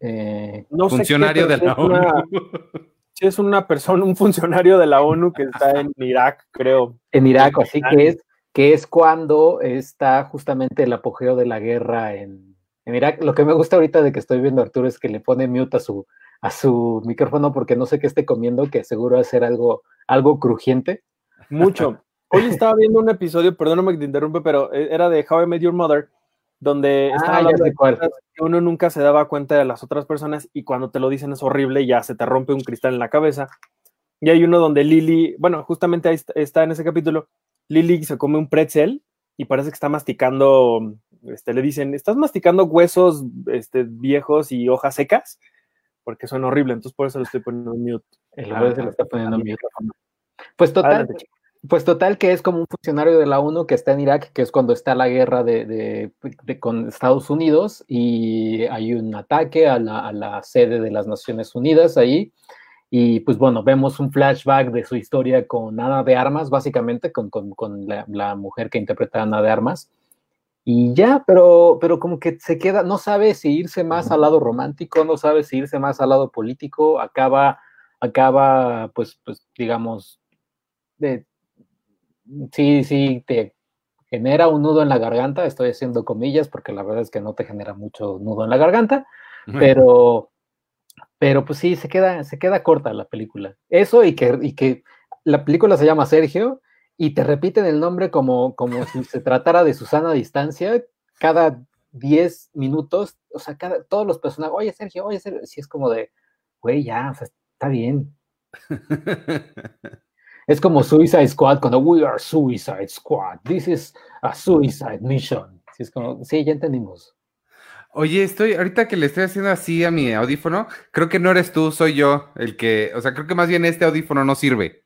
Speaker 1: Eh, funcionario de la ONU.
Speaker 3: es una persona, un funcionario de la ONU que está en Irak, creo.
Speaker 2: En Irak, así que es, que es cuando está justamente el apogeo de la guerra en, en Irak. Lo que me gusta ahorita de que estoy viendo a Arturo es que le pone mute a su, a su micrófono porque no sé qué esté comiendo, que seguro va a ser algo, algo crujiente.
Speaker 3: Mucho. Hoy estaba viendo un episodio, perdóname que te interrumpe, pero eh, era de How I Met Your Mother, donde
Speaker 2: ah,
Speaker 3: que uno nunca se daba cuenta de las otras personas y cuando te lo dicen es horrible, ya se te rompe un cristal en la cabeza. Y hay uno donde Lily, bueno, justamente ahí está en ese capítulo, Lily se come un pretzel y parece que está masticando, este, le dicen, ¿estás masticando huesos este, viejos y hojas secas? Porque son horribles, entonces por eso lo estoy poniendo en mute.
Speaker 2: El ah, se lo está poniendo en mute. Pues total, pues total que es como un funcionario de la ONU que está en Irak, que es cuando está la guerra de, con Estados Unidos y hay un ataque a la, sede de las Naciones Unidas ahí. Y pues bueno, vemos un flashback de su historia con Ana de Armas, básicamente, con, la, mujer que interpreta a Ana de Armas. Y ya, pero, pero como que se queda, no sabe si irse más al lado romántico, no sabe si irse más al lado político, acaba, acaba pues, pues digamos, de, sí, sí, te genera un nudo en la garganta, estoy haciendo comillas porque la verdad es que no te genera mucho nudo en la garganta, pero, pero pues sí, se queda, se queda corta la película. Eso y que, y que la película se llama Sergio y te repiten el nombre como, como si se tratara de Susana a distancia cada 10 minutos, o sea, cada, todos los personajes, oye Sergio, oye Sergio, sí es como de, güey, ya, o sea, está bien. Es como Suicide Squad cuando we are Suicide Squad. This is a suicide mission. Sí, es como, sí, ya entendimos.
Speaker 1: Oye, estoy, ahorita que le estoy haciendo así a mi audífono, creo que no eres tú, soy yo el que, o sea, creo que más bien este audífono no sirve.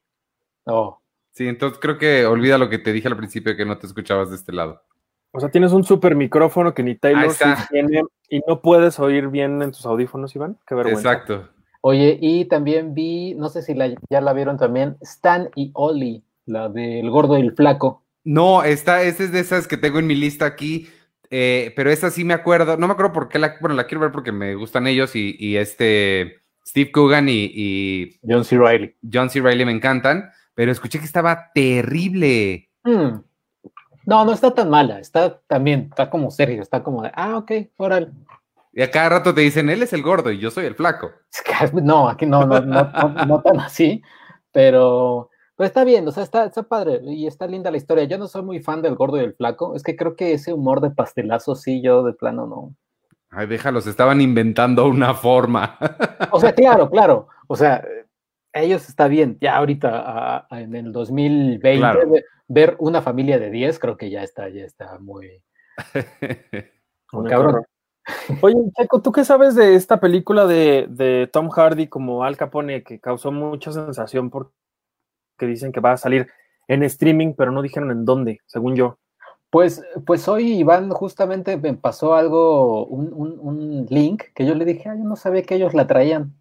Speaker 2: Oh.
Speaker 1: Sí, entonces creo que olvida lo que te dije al principio que no te escuchabas de este lado.
Speaker 3: O sea, tienes un super micrófono que ni Taylor tiene y no puedes oír bien en tus audífonos, Iván. Qué vergüenza.
Speaker 1: Exacto.
Speaker 2: Oye, y también vi, no sé si ya la vieron también, Stan y Ollie, la del gordo y el flaco.
Speaker 1: No, esta, esta es de esas que tengo en mi lista aquí, eh, pero esa sí me acuerdo, no me acuerdo por qué la, bueno, la quiero ver porque me gustan ellos y, este Steve Coogan y,
Speaker 2: John C. Reilly.
Speaker 1: John C. Reilly me encantan, pero escuché que estaba terrible.
Speaker 2: Hmm. No, no está tan mala, está también, está como Sergio, está como de, ah, ok, órale.
Speaker 1: Y a cada rato te dicen, él es el gordo y yo soy el flaco.
Speaker 2: No, aquí no, no, no, tan así, pero, pero está bien, o sea, está, está padre y está linda la historia. Yo no soy muy fan del gordo y el flaco, es que creo que ese humor de pastelazo sí, yo de plano no.
Speaker 1: Ay, déjalos, estaban inventando una forma.
Speaker 2: O sea, claro, claro, o sea, ellos está bien, ya ahorita en el 2020 ver una familia de 10 creo que ya está, ya está muy...
Speaker 3: cabrón. Oye, Checo, ¿tú qué sabes de esta película de, Tom Hardy como Al Capone que causó mucha sensación porque dicen que va a salir en streaming, pero no dijeron en dónde, según yo?
Speaker 2: Pues, pues hoy Iván justamente me pasó algo, un, link que yo le dije, yo no sabía que ellos la traían.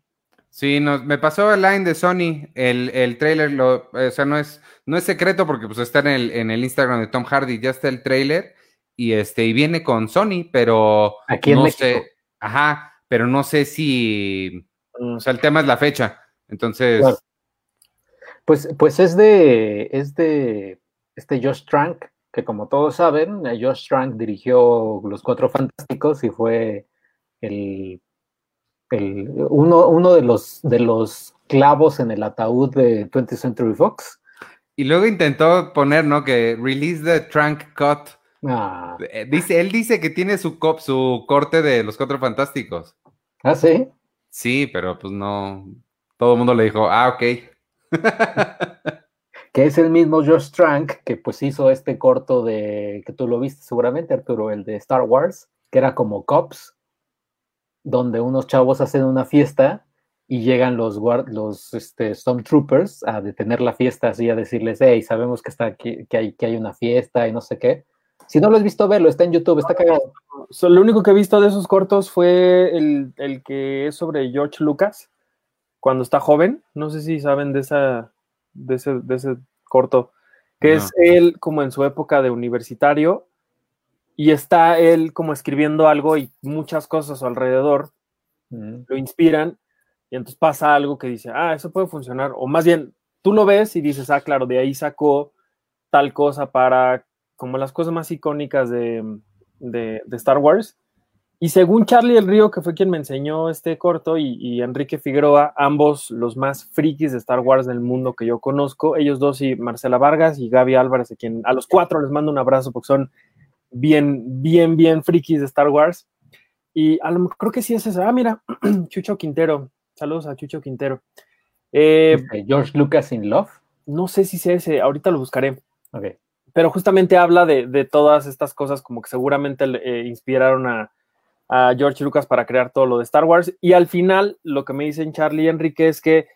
Speaker 1: Sí, me pasó el line de Sony, el, el trailer, lo, o sea, no es, no es secreto porque pues está en el, en el Instagram de Tom Hardy, ya está el trailer y este y viene con Sony, pero
Speaker 2: Aquí no sé,
Speaker 1: ajá, pero no sé si, o sea, el tema es la fecha, entonces.
Speaker 2: Pues, pues es de, es de este Josh Trank, que como todos saben, eh, Josh Trank dirigió Los Cuatro Fantásticos y fue el, el uno, uno de los de los clavos en el ataúd de 20th Century Fox.
Speaker 1: Y luego intentó poner, ¿no? Que release the Trank cut
Speaker 2: Ah.
Speaker 1: Eh, dice, él dice que tiene su, cop, su corte de los cuatro fantásticos.
Speaker 2: ¿Ah, sí?
Speaker 1: Sí, pero pues no. Todo el mundo le dijo, ah, ok.
Speaker 2: que es el mismo Josh Trank que pues hizo este corto de, que tú lo viste seguramente, Arturo, el de Star Wars, que era como Cops, donde unos chavos hacen una fiesta y llegan los, los este, Stormtroopers a detener la fiesta así, a decirles, hey, sabemos que, está aquí, que, hay, que hay una fiesta y no sé qué Si no lo has visto, verlo, está en YouTube, está cagado.
Speaker 3: lo único que he visto de esos cortos fue el, el, que es sobre George Lucas, cuando está joven. No sé si saben de, esa, de, ese, de ese corto, que es él como en su época de universitario, y está él como escribiendo algo y muchas cosas a su alrededor lo inspiran, y entonces pasa algo que dice, ah, eso puede funcionar, o más bien, tú lo ves y dices, ah, claro, de ahí sacó tal cosa para como las cosas más icónicas de, Star Wars. Y según Charlie el Río, que fue quien me enseñó este corto, y, Enrique Figueroa, ambos los más frikis de Star Wars del mundo que yo conozco, ellos dos y Marcela Vargas y Gaby Álvarez, a quien a los cuatro les mando un abrazo porque son bien, bien, bien frikis de Star Wars. Y a lo, creo que sí es esa. Ah, mira, Chucho Quintero. Saludos a Chucho Quintero.
Speaker 2: Eh, George Lucas in Love.
Speaker 3: No sé si es ese, ahorita lo buscaré. Okay pero justamente habla de, todas estas cosas como que seguramente eh, inspiraron a, George Lucas para crear todo lo de Star Wars. Y al final, lo que me dicen Charlie y Enrique es que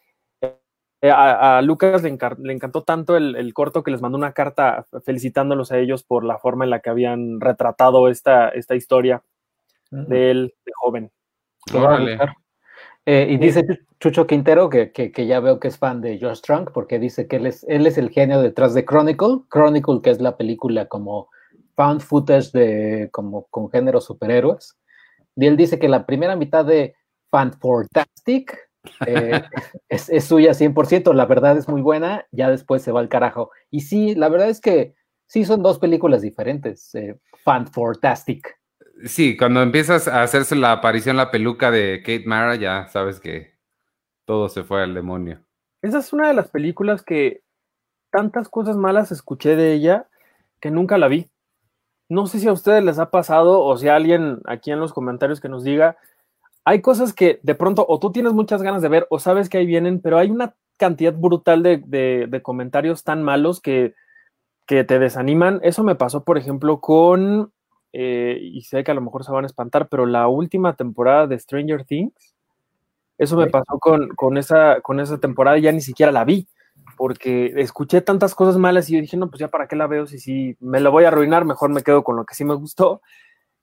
Speaker 3: eh, a, Lucas le, encantó tanto el, corto que les mandó una carta felicitándolos a ellos por la forma en la que habían retratado esta, esta historia de él de joven.
Speaker 2: Eh, y dice Chucho Quintero, que, ya veo que es fan de Josh Trunk, porque dice que él es, él es el genio detrás de Chronicle. Chronicle, que es la película como found footage de, como con género superhéroes. Y él dice que la primera mitad de Fantastic eh, es, es, suya 100%, la verdad es muy buena, ya después se va al carajo. Y sí, la verdad es que sí son dos películas diferentes, eh, Fantastic.
Speaker 1: Sí, cuando empiezas a hacerse la aparición la peluca de Kate Mara, ya sabes que todo se fue al demonio.
Speaker 3: Esa es una de las películas que tantas cosas malas escuché de ella que nunca la vi. No sé si a ustedes les ha pasado o si alguien aquí en los comentarios que nos diga, hay cosas que de pronto o tú tienes muchas ganas de ver o sabes que ahí vienen, pero hay una cantidad brutal de, de comentarios tan malos que, que te desaniman. Eso me pasó, por ejemplo, con eh, y sé que a lo mejor se van a espantar, pero la última temporada de Stranger Things, eso me pasó con, esa, con esa temporada y ya ni siquiera la vi, porque escuché tantas cosas malas y yo dije, no, pues ya para qué la veo, si, si me lo voy a arruinar, mejor me quedo con lo que sí me gustó.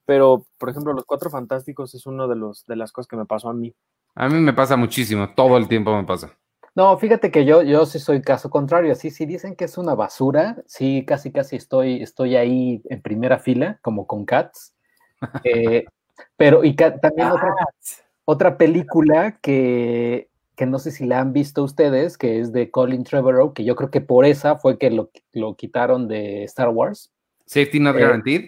Speaker 3: Pero, por ejemplo, Los Cuatro Fantásticos es uno de, los, de las cosas que me pasó a mí.
Speaker 1: A mí me pasa muchísimo, todo el tiempo me pasa.
Speaker 2: No, fíjate que yo, yo sí soy caso contrario. Así, si dicen que es una basura, sí, casi, casi estoy, estoy ahí en primera fila, como con Cats. Eh, pero, y también otra, película que, que, no sé si la han visto ustedes, que es de Colin Trevorrow, que yo creo que por esa fue que lo, lo quitaron de Star Wars.
Speaker 1: Safety Not eh, Guaranteed.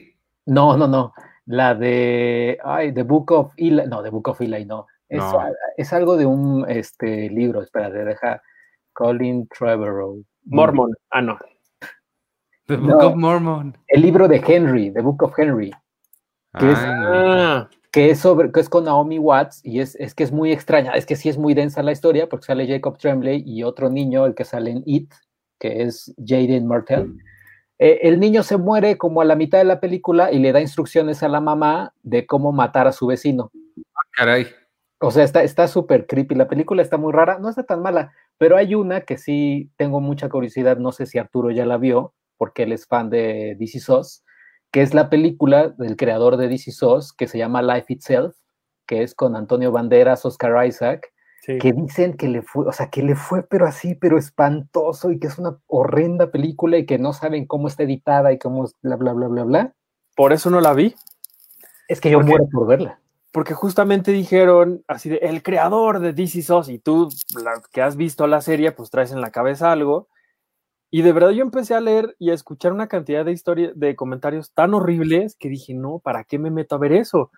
Speaker 2: No, no, no. La de, ay, The Book of Eli, no, The Book of Eli, no. Es, algo de un este, libro, espera, deja Colin Trevorrow.
Speaker 3: Mormon, ah, no.
Speaker 1: The Book of Mormon.
Speaker 2: El libro de Henry, The Book of Henry. Que, es, ah. que es, sobre, que es con Naomi Watts y es, es, que es muy extraña, es que sí es muy densa la historia porque sale Jacob Tremblay y otro niño, el que sale en It, que es Jaden Martell. Eh, el niño se muere como a la mitad de la película y le da instrucciones a la mamá de cómo matar a su vecino.
Speaker 1: Ah, caray.
Speaker 2: O sea, está súper creepy. La película está muy rara, no está tan mala, pero hay una que sí tengo mucha curiosidad, no sé si Arturo ya la vio, porque él es fan de DC SOS, que es la película del creador de DC SOS, que se llama Life Itself, que es con Antonio Banderas, Oscar Isaac, que dicen que le fue, o sea, que le fue pero así, pero espantoso y que es una horrenda película y que no saben cómo está editada y cómo bla, bla, bla, bla, bla.
Speaker 3: Por eso no la vi.
Speaker 2: Es que yo muero por verla
Speaker 3: porque justamente dijeron así de el creador de DC SOS y tú que has visto la serie pues traes en la cabeza algo. Y de verdad yo empecé a leer y a escuchar una cantidad de historias de comentarios tan horribles que dije no para qué me meto a ver eso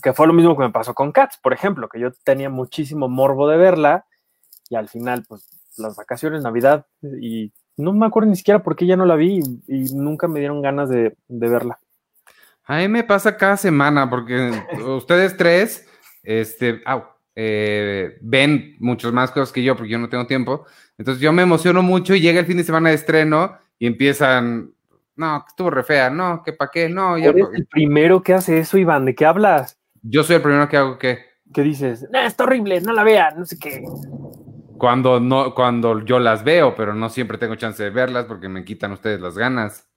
Speaker 3: que fue lo mismo que me pasó con Cats por ejemplo que yo tenía muchísimo morbo de verla y al final pues las vacaciones navidad y no me acuerdo ni siquiera por qué ya no la vi y, nunca me dieron ganas de verla
Speaker 1: a mí me pasa cada semana porque ustedes tres este, eh, ven muchas más cosas que yo porque yo no tengo tiempo. Entonces yo me emociono mucho y llega el fin de semana de estreno y empiezan, no, estuvo re fea, no, que pa' qué, no.
Speaker 3: Ya, ¿Eres el primero que hace eso, Iván? ¿De qué hablas?
Speaker 1: Yo soy el primero que hago qué.
Speaker 3: ¿Qué dices? No, está horrible, no la vea, no sé qué.
Speaker 1: Cuando, no, cuando yo las veo, pero no siempre tengo chance de verlas porque me quitan ustedes las ganas.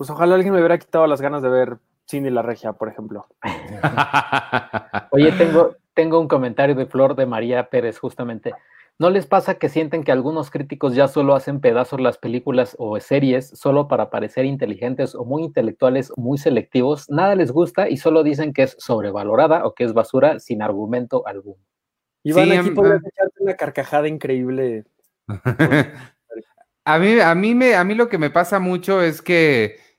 Speaker 3: Pues ojalá alguien me hubiera quitado las ganas de ver Cindy la Regia, por ejemplo.
Speaker 2: Oye, tengo, tengo un comentario de Flor de María Pérez, justamente. ¿No les pasa que sienten que algunos críticos ya solo hacen pedazos las películas o series solo para parecer inteligentes o muy intelectuales o muy selectivos? Nada les gusta y solo dicen que es sobrevalorada o que es basura sin argumento alguno.
Speaker 3: Iván, sí, aquí podrías echarte una carcajada increíble.
Speaker 1: a, mí, a, mí me, a mí lo que me pasa mucho es que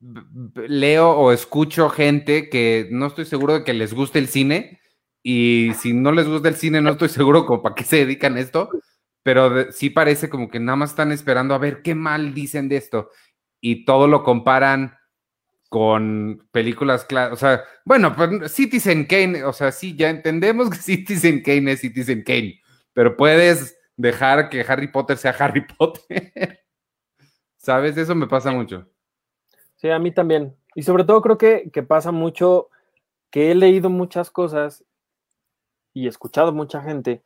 Speaker 1: leo o escucho gente que no estoy seguro de que les guste el cine y si no les gusta el cine, no estoy seguro como para qué se dedican a esto, pero sí parece como que nada más están esperando a ver qué mal dicen de esto y todo lo comparan con películas, o sea, bueno, pues Citizen Kane, o sea, sí, ya entendemos que Citizen Kane es Citizen Kane, pero puedes dejar que Harry Potter sea Harry Potter. ¿Sabes? Eso me pasa mucho.
Speaker 3: Sí, a mí también. Y sobre todo creo que, que pasa mucho que he leído muchas cosas y escuchado mucha gente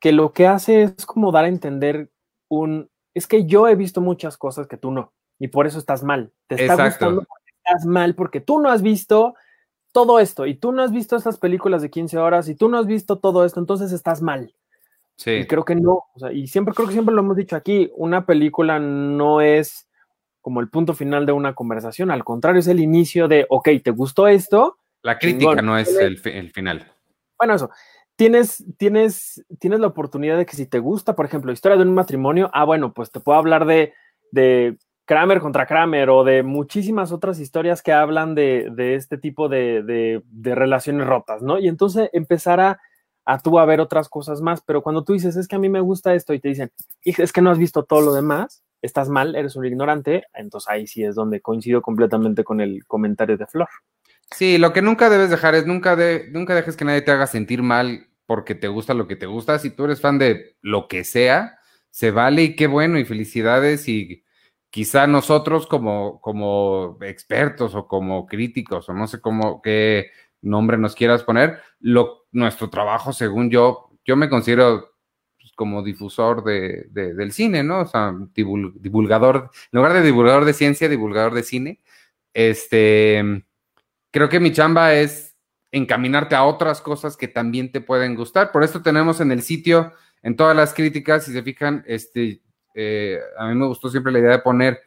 Speaker 3: que lo que hace es como dar a entender un, es que yo he visto muchas cosas que tú no, y por eso estás mal. Te está gustando porque estás mal, porque tú no has visto todo esto, y tú no has visto estas películas de 15 horas, y tú no has visto todo esto, entonces estás mal. Sí. Y creo que no, o sea, y siempre creo que siempre lo hemos dicho aquí, una película no es como el punto final de una conversación, al contrario, es el inicio de, ok, ¿te gustó esto?
Speaker 1: La crítica no es el, el final.
Speaker 3: Bueno, eso. Tienes, tienes, tienes la oportunidad de que si te gusta, por ejemplo, historia de un matrimonio, ah, bueno, pues te puedo hablar de, de Kramer contra Kramer o de muchísimas otras historias que hablan de, de este tipo de, de, relaciones rotas, ¿no? Y entonces empezar a, a, tú a ver otras cosas más, pero cuando tú dices, es que a mí me gusta esto y te dicen, es que no has visto todo lo demás, estás mal, eres un ignorante, entonces ahí sí es donde coincido completamente con el comentario de Flor.
Speaker 1: Sí, lo que nunca debes dejar es nunca, nunca dejes que nadie te haga sentir mal porque te gusta lo que te gusta. Si tú eres fan de lo que sea, se vale y qué bueno y felicidades y quizá nosotros como, como expertos o como críticos o no sé cómo qué nombre nos quieras poner, lo, nuestro trabajo, según yo, yo me considero como difusor de, del cine, ¿no? O sea, divulgador, en lugar de divulgador de ciencia, divulgador de cine. Este, creo que mi chamba es encaminarte a otras cosas que también te pueden gustar. Por esto tenemos en el sitio, en todas las críticas, si se fijan, este, eh, a mí me gustó siempre la idea de poner,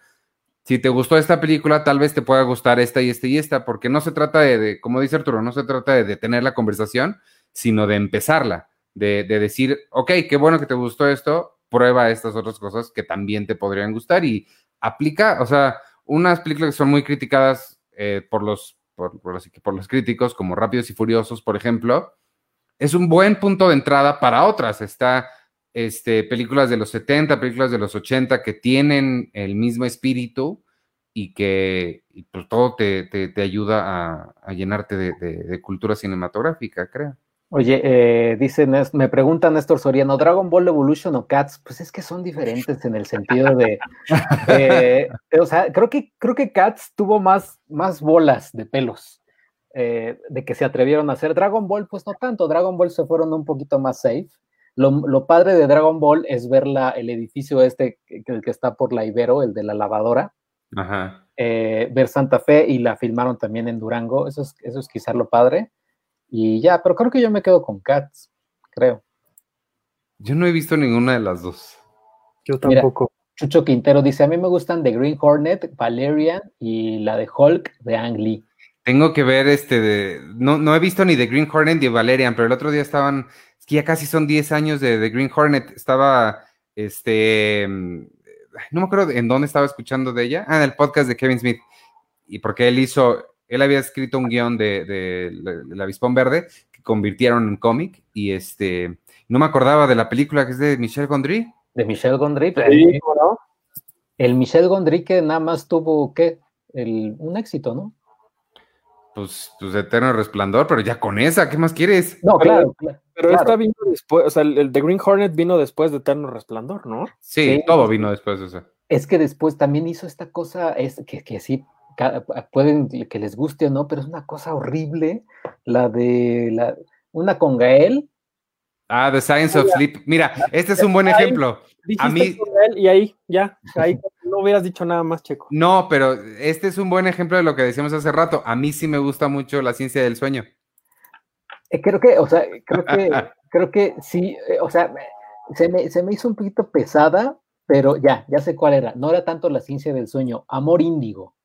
Speaker 1: si te gustó esta película, tal vez te pueda gustar esta y esta y esta, porque no se trata de, como dice Arturo, no se trata de detener la conversación, sino de empezarla, de, de decir, ok, qué bueno que te gustó esto, prueba estas otras cosas que también te podrían gustar y aplica, o sea, unas películas que son muy criticadas eh, por los por, por, los críticos, como Rápidos y Furiosos, por ejemplo, es un buen punto de entrada para otras. Está este, películas de los 70, películas de los 80 que tienen el mismo espíritu y que pues, todo te, ayuda a, llenarte de, cultura cinematográfica, creo.
Speaker 2: Oye, eh, dice, me pregunta Néstor Soriano, ¿Dragon Ball Evolution o Cats? Pues es que son diferentes en el sentido de, o sea, creo que, creo que Cats tuvo más, más bolas de pelos eh, de que se atrevieron a hacer. Dragon Ball, pues no tanto, Dragon Ball se fueron un poquito más safe. Lo, padre de Dragon Ball es ver la, el edificio este, el que está por la Ibero, el de la lavadora. Eh, ver Santa Fe y la filmaron también en Durango, eso es, eso es quizás lo padre. Y ya, pero creo que yo me quedo con Cats, creo.
Speaker 1: Yo no he visto ninguna de las dos.
Speaker 3: Yo tampoco.
Speaker 2: Chucho Quintero dice, a mí me gustan The Green Hornet, Valerian y la de Hulk de Ang Lee.
Speaker 1: Tengo que ver este de... No, no he visto ni The Green Hornet ni Valerian, pero el otro día estaban... Es que ya casi son 10 años de The Green Hornet. Estaba, este... No me acuerdo en dónde estaba escuchando de ella. Ah, en el podcast de Kevin Smith. Y porque él hizo él había escrito un guion de, de, El Avispón Verde que convirtieron en cómic y este, no me acordaba de la película que es de Michel Gondry.
Speaker 2: De Michel Gondry, sí, ¿no? El Michel Gondry que nada más tuvo, ¿qué? El, un éxito, ¿no?
Speaker 1: Pues, pues Eterno Resplandor, pero ya con esa, ¿qué más quieres?
Speaker 2: No, claro,
Speaker 3: Pero esta vino después, o sea, el, de Green Hornet vino después de Eterno Resplandor, ¿no?
Speaker 1: Sí, todo vino después de eso.
Speaker 2: Es que después también hizo esta cosa, es que, que sí pueden que les guste o no, pero es una cosa horrible, la de la, una con Gael.
Speaker 1: Ah, The Science of Sleep. Mira, este es un buen ejemplo. A mí
Speaker 3: y ahí ya, ahí no hubieras dicho nada más, Checo.
Speaker 1: No, pero este es un buen ejemplo de lo que decíamos hace rato. A mí sí me gusta mucho la ciencia del sueño.
Speaker 2: Eh, creo que, o sea, creo que, creo que sí, eh, o sea, se me, se me hizo un poquito pesada, pero ya, ya sé cuál era. No era tanto la ciencia del sueño, amor índigo.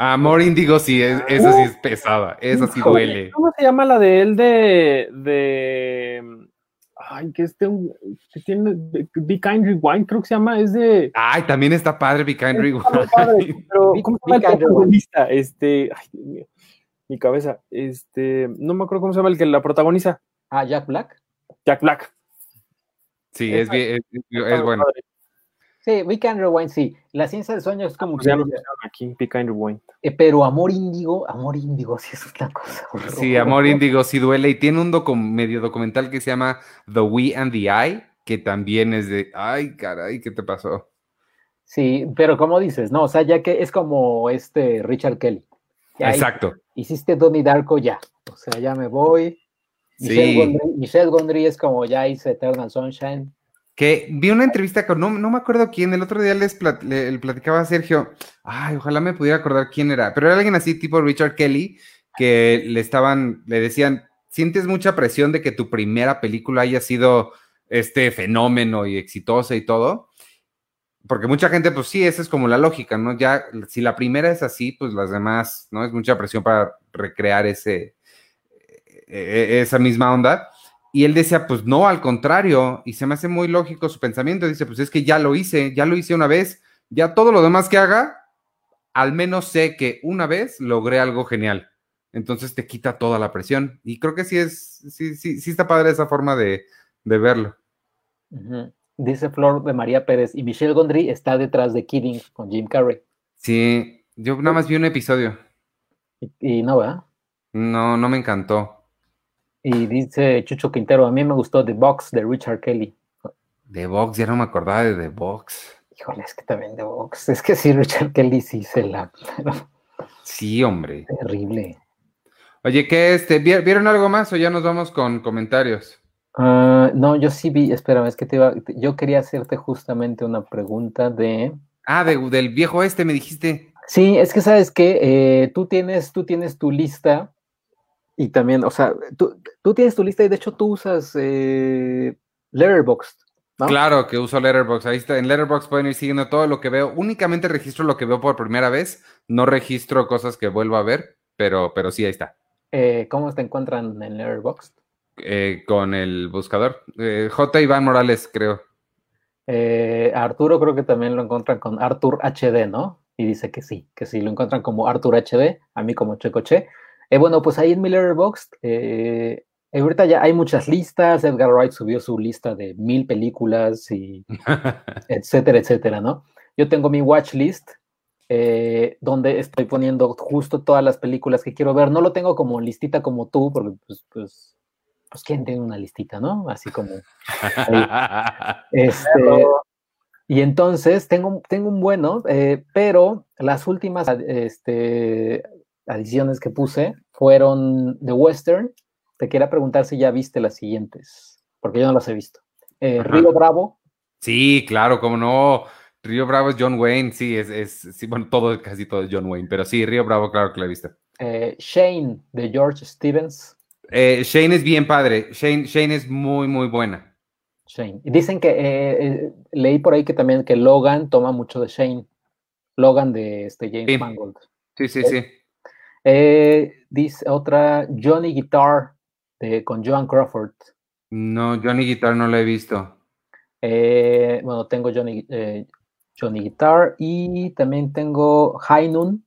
Speaker 1: Amor índigo sí, es, esa sí es pesada, esa sí duele.
Speaker 3: ¿Cómo se llama la de él de, de ay, que este, que tiene, Be Kind Rewind, creo que se llama, es de...
Speaker 1: Ay, también está padre Be Kind Rewind.
Speaker 3: pero, ¿cómo se llama el protagonista? Este, ay, Dios mío, mi cabeza, este, no me acuerdo cómo se llama el que la protagoniza.
Speaker 2: Ah, Jack Black.
Speaker 3: Jack Black.
Speaker 1: Sí, es, es, es, es bueno.
Speaker 2: Sí, We Can Rewind, sí. La ciencia del sueño es como.
Speaker 3: Pues ya lo aquí, We Can Rewind.
Speaker 2: Eh, pero Amor Índigo, Amor Índigo, sí es una cosa.
Speaker 1: Sí, Amor Índigo sí duele. Y tiene un docu medio documental que se llama The We and the I, que también es de. Ay, caray, ¿qué te pasó?
Speaker 2: Sí, pero como dices, no, o sea, ya que es como este Richard Kelly.
Speaker 1: Ya Exacto.
Speaker 2: Hiciste Donnie Darko ya. O sea, ya me voy. Michelle,
Speaker 1: Sí.
Speaker 2: Gondry, Michelle Gondry es como ya hice Eternal Sunshine.
Speaker 1: Que vi una entrevista con, no, no me acuerdo quién, el otro día les le platicaba a Sergio, ay, ojalá me pudiera acordar quién era, pero era alguien así tipo Richard Kelly, que le estaban, le decían, sientes mucha presión de que tu primera película haya sido este fenómeno y exitosa y todo, porque mucha gente, pues sí, esa es como la lógica, ¿no? Ya, si la primera es así, pues las demás, ¿no? Es mucha presión para recrear ese, e- e- esa misma onda. Y él decía, pues no, al contrario, y se me hace muy lógico su pensamiento, dice, pues es que ya lo hice, ya lo hice una vez, ya todo lo demás que haga, al menos sé que una vez logré algo genial. Entonces te quita toda la presión. Y creo que sí es, sí, sí, sí está padre esa forma de, de verlo.
Speaker 2: Dice Flor de María Pérez, y Michelle Gondry está detrás de Kidding con Jim Carrey.
Speaker 1: Sí, yo nada más vi un episodio.
Speaker 2: Y, y no, ¿verdad?
Speaker 1: No, no me encantó.
Speaker 2: Y dice Chucho Quintero, a mí me gustó The Box de Richard Kelly.
Speaker 1: The Box, ya no me acordaba de The Box.
Speaker 2: Híjole, es que también The Box. Es que sí, Richard Kelly sí se la...
Speaker 1: Sí, hombre.
Speaker 2: terrible.
Speaker 1: Oye, ¿qué este? ¿vi- ¿Vieron algo más o ya nos vamos con comentarios?
Speaker 2: Ah, no, yo sí vi, espérame, es que te iba, yo quería hacerte justamente una pregunta de...
Speaker 1: Ah, de- del viejo este me dijiste.
Speaker 2: Sí, es que sabes que tú tienes, tú tienes tu lista y también, o sea, tú, tú tienes tu lista y de hecho tú usas eh, Letterboxd, ¿no?
Speaker 1: Claro que uso Letterboxd. Ahí está. En Letterboxd pueden ir siguiendo todo lo que veo. Únicamente registro lo que veo por primera vez. No registro cosas que vuelvo a ver, pero, pero sí, ahí está.
Speaker 2: Eh, ¿Cómo te encuentran en Letterboxd?
Speaker 1: Eh, con el buscador. Eh, J. Iván Morales, creo.
Speaker 2: Eh, Arturo creo que también lo encuentran con Artur HD, ¿no? Y dice que sí, que sí, lo encuentran como Artur HD, a mí como Checoche. Eh, bueno, pues ahí en mi Letterboxd, eh, ahorita ya hay muchas listas, Edgar Wright subió su lista de mil películas y etcétera, etcétera, ¿no? Yo tengo mi watch list eh, donde estoy poniendo justo todas las películas que quiero ver. No lo tengo como listita como tú, porque pues, pues, pues ¿quién tiene una listita, no? Así como... Este, y entonces tengo, tengo un bueno, eh, pero las últimas este, adiciones que puse fueron de Western. Te quería preguntar si ya viste las siguientes, porque yo no las he visto. Eh. Río Bravo,
Speaker 1: Sí, claro, como no. Río Bravo es John Wayne, sí, es, es, sí, bueno, todo, casi todo es John Wayne, pero sí, Río Bravo, claro que la he visto.
Speaker 2: eh, Shane de George Stevens.
Speaker 1: Eh, Shane es bien padre, Shane, Shane es muy, muy buena.
Speaker 2: Shane. Dicen que eh, leí por ahí que también que Logan toma mucho de Shane. Logan de este James
Speaker 1: Sí.
Speaker 2: Mangold.
Speaker 1: Sí, sí, sí.
Speaker 2: Eh, dice otra Johnny Guitar de, con Joan Crawford.
Speaker 1: No, Johnny Guitar no la he visto.
Speaker 2: Eh, bueno, tengo Johnny, eh, Johnny Guitar y también tengo High Noon.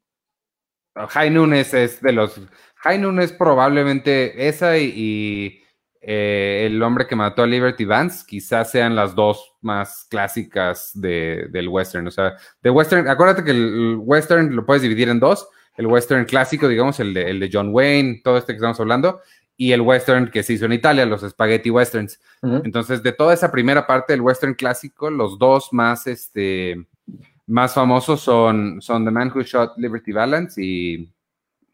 Speaker 1: High Noon es, es de los. High Noon es probablemente esa y, y, eh, El hombre que mató a Liberty Vance, quizás sean las dos más clásicas de, del western. O sea, de western, acuérdate que el, el western lo puedes dividir en dos: el western clásico, digamos, el de, el de John Wayne, todo este que estamos hablando, y el western que se hizo en Italia, los spaghetti westerns. Entonces, de toda esa primera parte del western clásico, los dos más, este, más famosos son, son The Man Who Shot Liberty Valance y,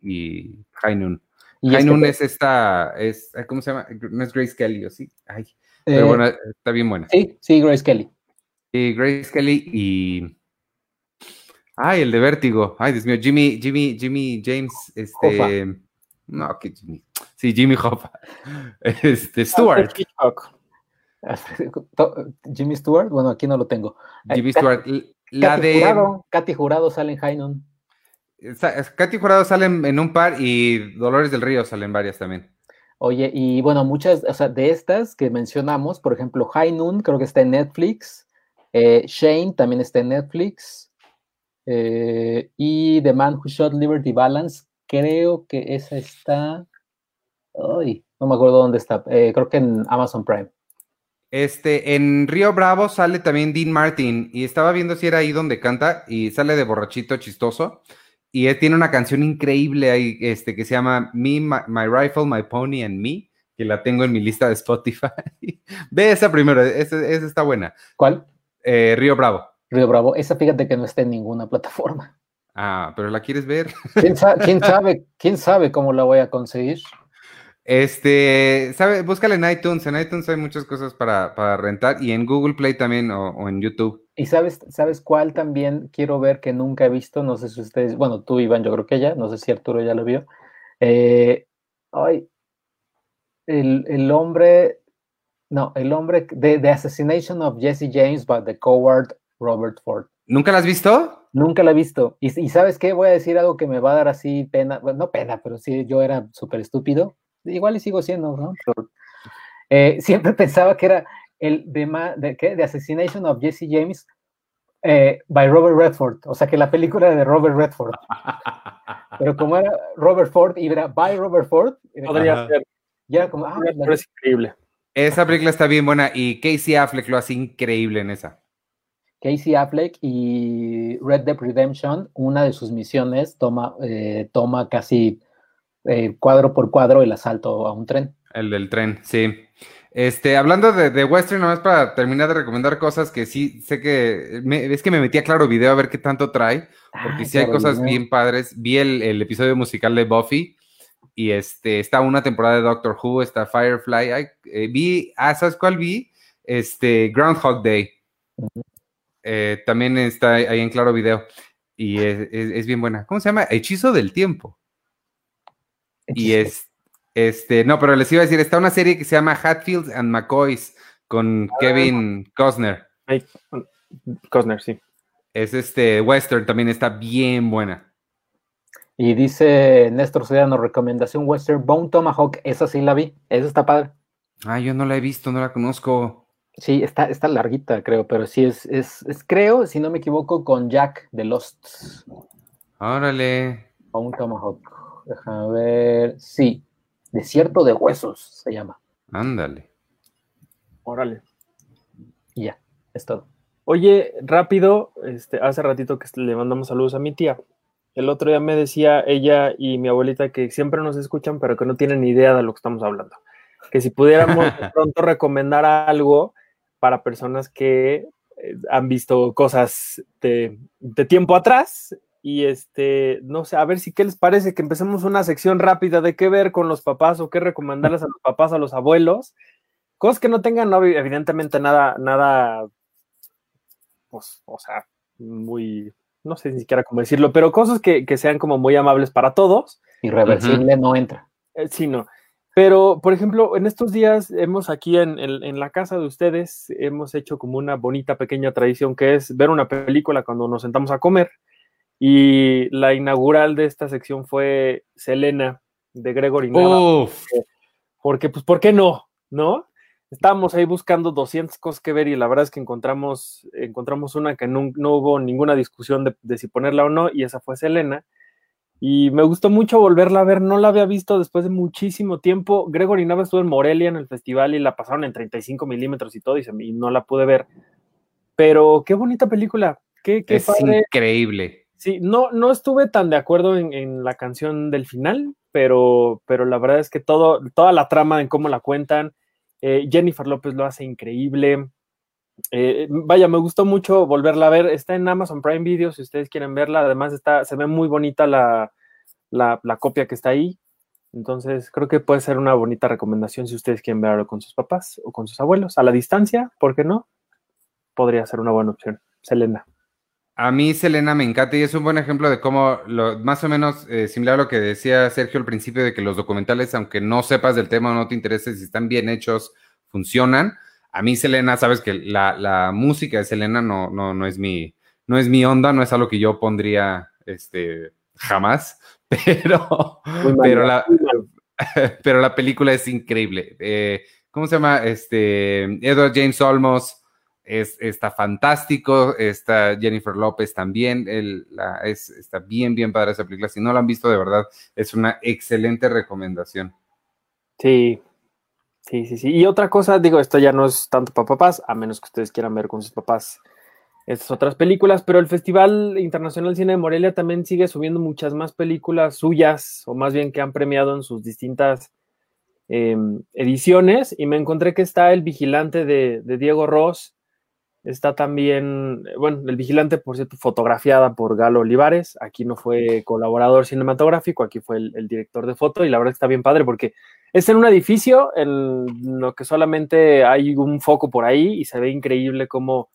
Speaker 1: y High Noon.
Speaker 2: Y
Speaker 1: High
Speaker 2: este
Speaker 1: Noon
Speaker 2: que-
Speaker 1: es esta, es, ¿cómo se llama? No es Grace Kelly, ¿o sí? Ay,
Speaker 2: eh,
Speaker 1: pero bueno, está bien buena.
Speaker 2: Sí, sí, Grace Kelly.
Speaker 1: Y Grace Kelly y Ay, el de Vértigo. Ay, Dios mío, Jimmy, Jimmy, Jimmy James, este. No, que Jimmy. Sí, Jimmy Hoffa. Este, Stewart.
Speaker 2: Jimmy Stewart, bueno, aquí no lo tengo.
Speaker 1: Jimmy Stewart. La de.
Speaker 2: Jurado, Katy Jurado sale en Hainon.
Speaker 1: Katy Jurado salen en un par y Dolores del Río salen varias también.
Speaker 2: Oye, y bueno, muchas, o sea, de estas que mencionamos, por ejemplo, High Noon creo que está en Netflix, eh, Shane también está en Netflix, eh, y The Man Who Shot Liberty Balance, creo que esa está, ay, no me acuerdo dónde está, eh, creo que en Amazon Prime.
Speaker 1: Este, en Río Bravo sale también Dean Martin y estaba viendo si era ahí donde canta y sale de borrachito chistoso y él tiene una canción increíble ahí este, que se llama Me, my, Rifle, My Pony and Me, que la tengo en mi lista de Spotify. Ve esa primero, esa, está buena.
Speaker 2: ¿Cuál?
Speaker 1: Eh, Río Bravo.
Speaker 2: Río Bravo, esa fíjate que no está en ninguna plataforma.
Speaker 1: Ah, pero la quieres ver.
Speaker 2: ¿Quién, quién sabe, quién sabe cómo la voy a conseguir?
Speaker 1: Este, sabe, búscale en iTunes. En iTunes hay muchas cosas para, rentar y en Google Play también o, en YouTube.
Speaker 2: ¿Y sabes, sabes cuál también quiero ver que nunca he visto? No sé si ustedes, bueno, tú, Iván, yo creo que ya, no sé si Arturo ya lo vio. Eh, ay, el, hombre, no, el hombre de The Assassination of Jesse James by the Coward Robert Ford.
Speaker 1: ¿Nunca la has visto?
Speaker 2: Nunca la he visto. Y, y, sabes qué, voy a decir algo que me va a dar así pena, bueno, no pena, pero sí, yo era súper estúpido igual y sigo siendo, ¿no? Eh, siempre pensaba que era el de, de, ¿qué? The Assassination of Jesse James eh, by Robert Redford, o sea que la película de Robert Redford. Pero como era Robert Ford y era by Robert Ford,
Speaker 3: podría ser.
Speaker 2: Ya como, ah,
Speaker 3: es increíble.
Speaker 1: Esa película está bien buena y Casey Affleck lo hace increíble en esa.
Speaker 2: Casey Affleck y Red Dead Redemption, una de sus misiones toma, eh, toma casi eh, cuadro por cuadro el asalto a un tren.
Speaker 1: El del tren, sí. Este, hablando de, de Western, nomás para terminar de recomendar cosas que sí sé que es que me metí a claro video a ver qué tanto trae, porque sí hay cosas bien padres. Vi el, episodio musical de Buffy y este está una temporada de Doctor Who, está Firefly. Eh, vi, ah, ¿sabes cuál vi? Este, Groundhog Day. Eh, también está ahí en claro video y es bien buena. ¿Cómo se llama? Hechizo del tiempo. Y es, este, no, pero les iba a decir, está una serie que se llama Hatfield and McCoys con ah. Kevin Costner.
Speaker 3: Costner, sí.
Speaker 1: Es este western, también está bien buena.
Speaker 2: Y dice Néstor Soriano, recomendación western, Bone Tomahawk, esa sí la vi, esa está padre.
Speaker 1: Ah, yo no la he visto, no la conozco.
Speaker 2: Sí, está, está larguita, creo, pero sí es, es, es, creo, si no me equivoco, con Jack de Lost.
Speaker 1: Órale.
Speaker 2: Bone Tomahawk. Déjame ver. Sí, Desierto de Huesos se llama.
Speaker 1: Ándale.
Speaker 3: Órale.
Speaker 2: Y ya, es todo.
Speaker 3: Oye, rápido, este, hace ratito que le mandamos saludos a mi tía. El otro día me decía ella y mi abuelita que siempre nos escuchan, pero que no tienen ni idea de lo que estamos hablando. Que si pudiéramos pronto recomendar algo para personas que eh, han visto cosas de, de tiempo atrás y este, no sé, a ver si qué les parece que empecemos una sección rápida de qué ver con los papás o qué recomendarles a los papás, a los abuelos. Cosas que no tengan, evidentemente, nada, nada, pues, o sea, muy, no sé ni siquiera cómo decirlo, pero cosas que, sean como muy amables para todos.
Speaker 2: Irreversible no entra.
Speaker 3: Eh, sí, no. Pero, por ejemplo, en estos días hemos aquí en, en, la casa de ustedes, hemos hecho como una bonita pequeña tradición que es ver una película cuando nos sentamos a comer. Y la inaugural de esta sección fue Selena de Gregory Nava. Porque, pues, ¿por qué no? ¿No? Estábamos ahí buscando 200 cosas que ver y la verdad es que encontramos, encontramos una que no, hubo ninguna discusión de, de, si ponerla o no y esa fue Selena. Y me gustó mucho volverla a ver, no la había visto después de muchísimo tiempo. Gregory Nava estuvo en Morelia en el festival y la pasaron en 35 milímetros y todo y, y no la pude ver. Pero qué bonita película, qué, qué
Speaker 1: es increíble.
Speaker 3: Sí, no, no estuve tan de acuerdo en, la canción del final, pero, pero la verdad es que todo, toda la trama en cómo la cuentan, eh, Jennifer López lo hace increíble. Eh, vaya, me gustó mucho volverla a ver. Está en Amazon Prime Video si ustedes quieren verla. Además, está, se ve muy bonita la, la, copia que está ahí. Entonces, creo que puede ser una bonita recomendación si ustedes quieren verlo con sus papás o con sus abuelos. A la distancia, ¿por qué no? Podría ser una buena opción. Selena.
Speaker 1: A mí Selena me encanta y es un buen ejemplo de cómo, lo, más o menos eh, similar a lo que decía Sergio al principio, de que los documentales, aunque no sepas del tema o no te intereses, si están bien hechos, funcionan. A mí Selena, sabes que la, música de Selena no, no, no, es mi, no es mi onda, no es algo que yo pondría este, jamás, pero, pero, la, pero la película es increíble. Eh, ¿Cómo se llama? Este, Edward James Olmos es, está fantástico, está Jennifer López también, es, está bien, bien padre esa película. Si no la han visto, de verdad, es una excelente recomendación.
Speaker 3: Sí, sí, sí, sí. Y otra cosa, digo, esto ya no es tanto para papás, a menos que ustedes quieran ver con sus papás estas otras películas, pero el Festival Internacional Cine de Morelia también sigue subiendo muchas más películas suyas, o más bien que han premiado en sus distintas em, ediciones, y me encontré que está El Vigilante de, de Diego Ross, Está también, bueno, El Vigilante, por cierto, fotografiada por Galo Olivares. Aquí no fue colaborador cinematográfico, aquí fue el, director de foto y la verdad está bien padre porque es en un edificio en lo que solamente hay un foco por ahí y se ve increíble cómo,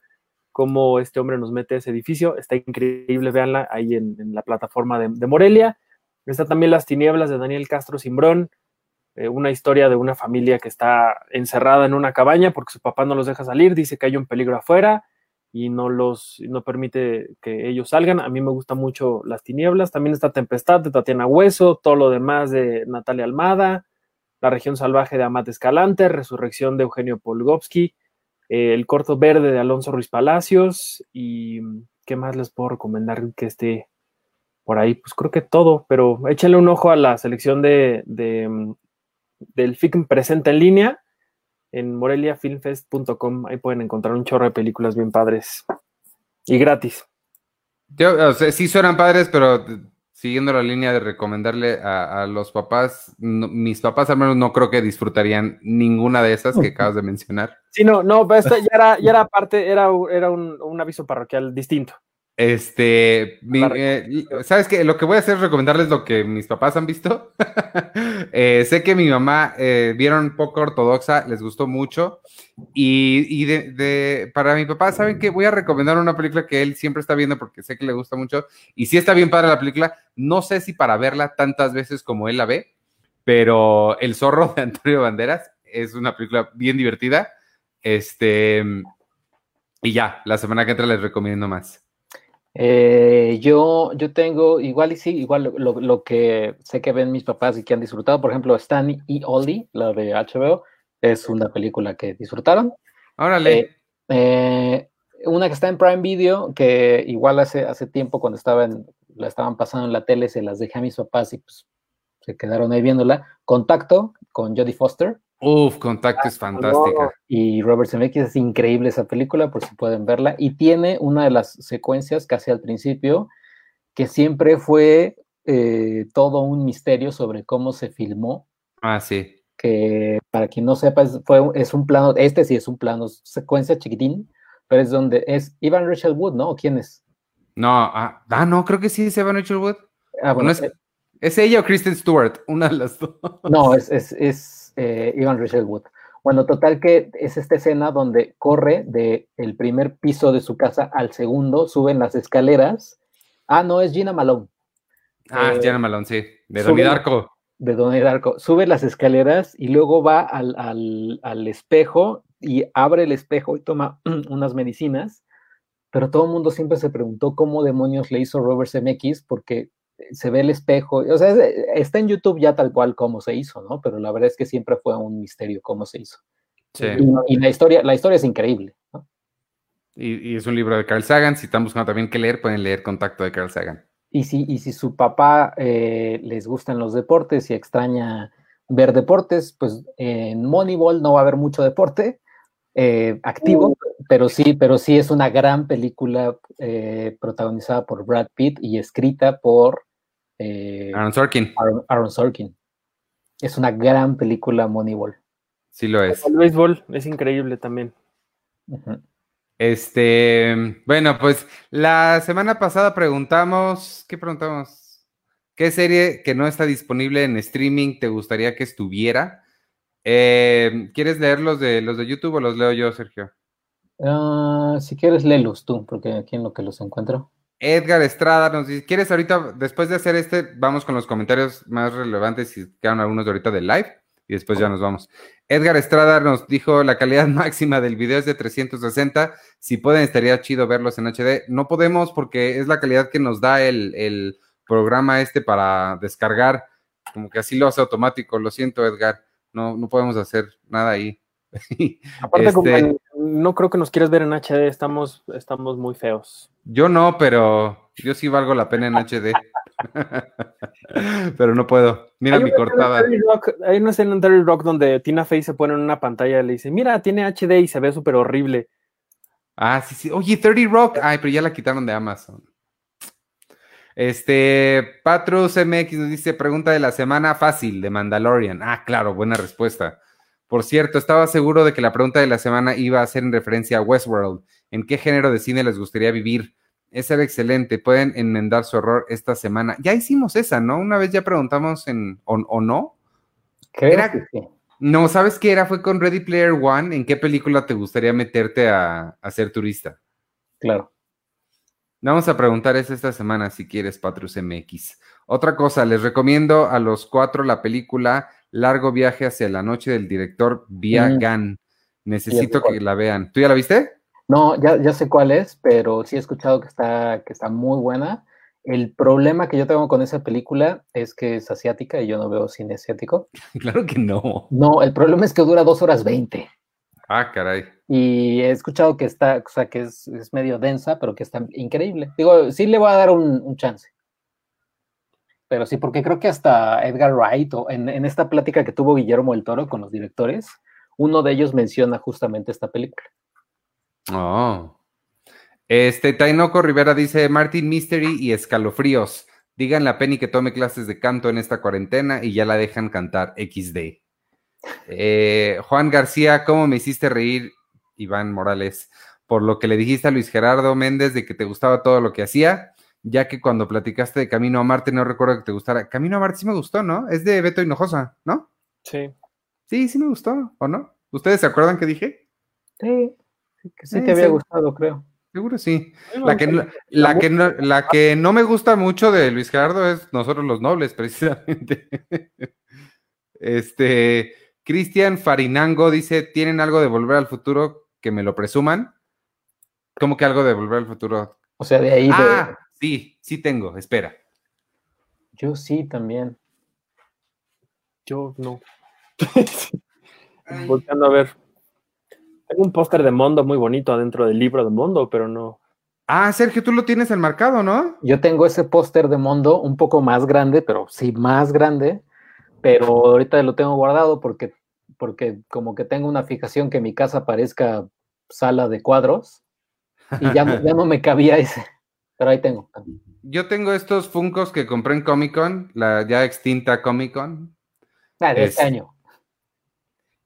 Speaker 3: cómo este hombre nos mete ese edificio. Está increíble, véanla ahí en, la plataforma de, de, Morelia. Está también Las Tinieblas de Daniel Castro Simbrón. Eh, una historia de una familia que está encerrada en una cabaña porque su papá no los deja salir, dice que hay un peligro afuera y no los no permite que ellos salgan. A mí me gusta mucho Las Tinieblas, también está Tempestad de Tatiana Hueso, todo lo demás de Natalia Almada, La región salvaje de Amat Escalante, Resurrección de Eugenio Polgovsky, eh, El corto verde de Alonso Ruiz Palacios y ¿qué más les puedo recomendar que esté por ahí? Pues creo que todo, pero échenle un ojo a la selección de del FICM presente en línea en moreliafilmfest.com. Ahí pueden encontrar un chorro de películas bien padres y gratis.
Speaker 1: Yo, sí suenan padres, pero siguiendo la línea de recomendarle a, los papás, mis papás al menos no creo que disfrutarían ninguna de esas que acabas de mencionar.
Speaker 3: Sí, no, no, pero esta ya era, ya era parte, era, era un aviso parroquial distinto.
Speaker 1: Este, eh, ¿sabes qué? Lo que voy a hacer es recomendarles lo que mis papás han visto. Eh, sé que mi mamá eh, vieron poco ortodoxa, les gustó mucho. Y, de, para mi papá, ¿saben qué? Voy a recomendar una película que él siempre está viendo porque sé que le gusta mucho. Y si está bien padre la película. No sé si para verla tantas veces como él la ve, pero El zorro de Antonio Banderas es una película bien divertida. Este, y ya, la semana que entra les recomiendo más.
Speaker 2: Eh, yo, yo tengo, igual y sí, igual lo, que sé que ven mis papás y que han disfrutado, por ejemplo, Stan y Oldie, la de HBO, es una película que disfrutaron.
Speaker 1: Órale.
Speaker 2: Eh, eh, una que está en Prime Video, que igual hace, hace tiempo cuando estaba la estaban pasando en la tele, se las dejé a mis papás y pues se quedaron ahí viéndola. Contacto con Jodie Foster.
Speaker 1: Uf, Contacto es fantástica.
Speaker 2: Y Robert Zemeckis es increíble esa película, por si pueden verla. Y tiene una de las secuencias casi al principio, que siempre fue eh, todo un misterio sobre cómo se filmó.
Speaker 1: Ah, sí.
Speaker 2: Que para quien no sepa, es, fue, es un plano, este sí es un plano secuencia chiquitín, pero es donde es Ivan Rachel Wood, ¿no? ¿Quién es?
Speaker 1: No, ah, ah, no, creo que sí es Ivan Rachel Wood. Ah, bueno, es, eh, es, ella o Kristen Stewart, una de las dos.
Speaker 2: No, es, es, es eh, Ivan Rachel Wood. Bueno, total que es esta escena donde corre del el primer piso de su casa al segundo, suben las escaleras. Ah, no, es Gina Malone.
Speaker 1: Ah, eh, Gina Malone, sí, de Donnie Darko.
Speaker 2: De Donnie Darko. Sube las escaleras y luego va al, al, al espejo y abre el espejo y toma unas medicinas, pero todo el mundo siempre se preguntó cómo demonios le hizo Robert Zemeckis, porque se ve el espejo, o sea, está en YouTube ya tal cual como se hizo, ¿no? Pero la verdad es que siempre fue un misterio cómo se hizo. Sí. Y, la historia, la historia es increíble, ¿no?
Speaker 1: Y, es un libro de Carl Sagan, si están buscando también qué leer, pueden leer Contacto de Carl Sagan.
Speaker 2: Y si, y si su papá eh, les gustan los deportes y extraña ver deportes, pues en Moneyball no va a haber mucho deporte eh, activo, uh. pero sí, pero sí es una gran película eh, protagonizada por Brad Pitt y escrita por
Speaker 1: eh, Aaron Sorkin.
Speaker 2: Aaron, Sorkin. Es una gran película Moneyball.
Speaker 1: Sí lo es.
Speaker 3: El béisbol es increíble también.
Speaker 1: Este, bueno, pues la semana pasada preguntamos, ¿qué preguntamos? ¿Qué serie que no está disponible en streaming te gustaría que estuviera? Eh, ¿Quieres leer los de los de YouTube o los leo yo, Sergio?
Speaker 2: Ah, si quieres, léelos tú, porque aquí en lo que los encuentro.
Speaker 1: Edgar Estrada nos dice, ¿quieres ahorita, después de hacer este, vamos con los comentarios más relevantes y quedan algunos de ahorita del live y después ya nos vamos. Edgar Estrada nos dijo, la calidad máxima del video es de 360, si pueden estaría chido verlos en HD. No podemos porque es la calidad que nos da el, el programa este para descargar, como que así lo hace automático, lo siento Edgar, no, no podemos hacer nada ahí.
Speaker 3: Aparte, este, no creo que nos quieras ver en HD, estamos, estamos muy feos.
Speaker 1: Yo no, pero yo sí valgo la pena en HD. pero no puedo. Mira mi cortada.
Speaker 3: hay una escena en Terry Rock donde Tina Fey se pone en una pantalla y le dice, mira, tiene HD y se ve súper horrible.
Speaker 1: Ah, sí, sí. Oye, 30 Rock. Ay, pero ya la quitaron de Amazon. Este, Patrus MX nos dice, pregunta de la semana fácil de Mandalorian. Ah, claro, buena respuesta. Por cierto, estaba seguro de que la pregunta de la semana iba a ser en referencia a Westworld. ¿En qué género de cine les gustaría vivir? Esa era excelente. Pueden enmendar su error esta semana. Ya hicimos esa, ¿no? Una vez ya preguntamos en o, no.
Speaker 2: Creo
Speaker 1: No, ¿sabes qué era? Fue con Ready Player One. ¿En qué película te gustaría meterte a, a ser turista?
Speaker 2: Claro.
Speaker 1: Vamos a preguntar eso esta semana si quieres, Patrus MX. Otra cosa, les recomiendo a los cuatro la película Largo viaje hacia la noche del director Via mm. Necesito que la vean. ¿Tú ya la viste?
Speaker 2: No, ya, ya sé cuál es, pero sí he escuchado que está, que está muy buena. El problema que yo tengo con esa película es que es asiática y yo no veo cine asiático.
Speaker 1: Claro que no.
Speaker 2: No, el problema es que dura dos horas veinte.
Speaker 1: Ah, caray.
Speaker 2: Y he escuchado que está, o sea, que es, medio densa, pero que está increíble. Digo, sí le voy a dar un chance pero sí, porque creo que hasta Edgar Wright, o en, esta plática que tuvo Guillermo el Toro con los directores, uno de ellos menciona justamente esta película.
Speaker 1: Oh. Este, Tainoco Rivera dice, Martin Mystery y escalofríos. Digan a Penny que tome clases de canto en esta cuarentena y ya la dejan cantar XD. Eh, Juan García, ¿cómo me hiciste reír, Iván Morales? Por lo que le dijiste a Luis Gerardo Méndez de que te gustaba todo lo que hacía ya que cuando platicaste de Camino a Marte no recuerdo que te gustara. Camino a Marte sí me gustó, ¿no? Es de Beto Hinojosa, ¿no?
Speaker 3: Sí.
Speaker 1: Sí, sí me gustó, ¿o no? ¿Ustedes se acuerdan que dije?
Speaker 2: Sí, que sí, te había gustado, creo.
Speaker 1: Seguro sí. La que, no, la, que no, la que no me gusta mucho de Luis Gerardo es Nosotros los Nobles, precisamente. este, Cristian Farinango dice, ¿tienen algo de Volver al Futuro que me lo presuman? ¿Cómo que algo de Volver al Futuro?
Speaker 2: O sea, de ahí...
Speaker 1: Ah, Sí, sí tengo, espera.
Speaker 2: Yo sí también.
Speaker 3: Yo no. Volteando a ver. Tengo un póster de Mondo muy bonito adentro del libro de Mondo, pero no.
Speaker 1: Ah, Sergio, tú lo tienes enmarcado, ¿no?
Speaker 2: Yo tengo ese póster de Mondo un poco más grande, pero sí más grande, pero ahorita lo tengo guardado porque, porque como que tengo una fijación que mi casa parezca sala de cuadros y ya, ya no me cabía ese. Pero ahí tengo.
Speaker 1: Yo tengo estos Funcos que compré en Comic Con, la ya extinta Comic Con.
Speaker 2: Ah, de este año.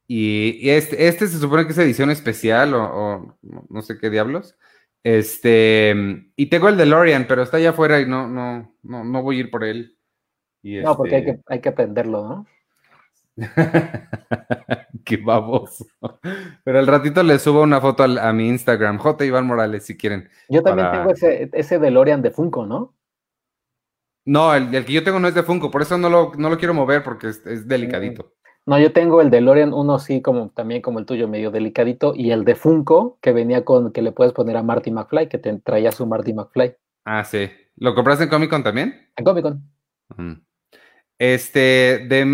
Speaker 1: Y, este, este, se supone que es edición especial o, no sé qué diablos. Este, y tengo el de Lorian, pero está allá afuera y no, no, no, no voy a ir por él.
Speaker 2: no, porque hay este que, hay que aprenderlo, ¿no?
Speaker 1: Qué baboso. Pero al ratito le subo una foto a, mi Instagram, J. Iván Morales, si quieren.
Speaker 2: Yo también tengo ese, ese DeLorean de Funko, ¿no?
Speaker 1: No, el, que yo tengo no es de Funko, por eso no lo, no lo quiero mover porque es, delicadito.
Speaker 2: Mm. No, yo tengo el DeLorean, uno sí, como también como el tuyo, medio delicadito, y el de Funko, que venía con, que le puedes poner a Marty McFly, que te traía su Marty McFly.
Speaker 1: Ah, sí. ¿Lo compraste en Comic Con también?
Speaker 2: En Comic Con.
Speaker 1: Este, de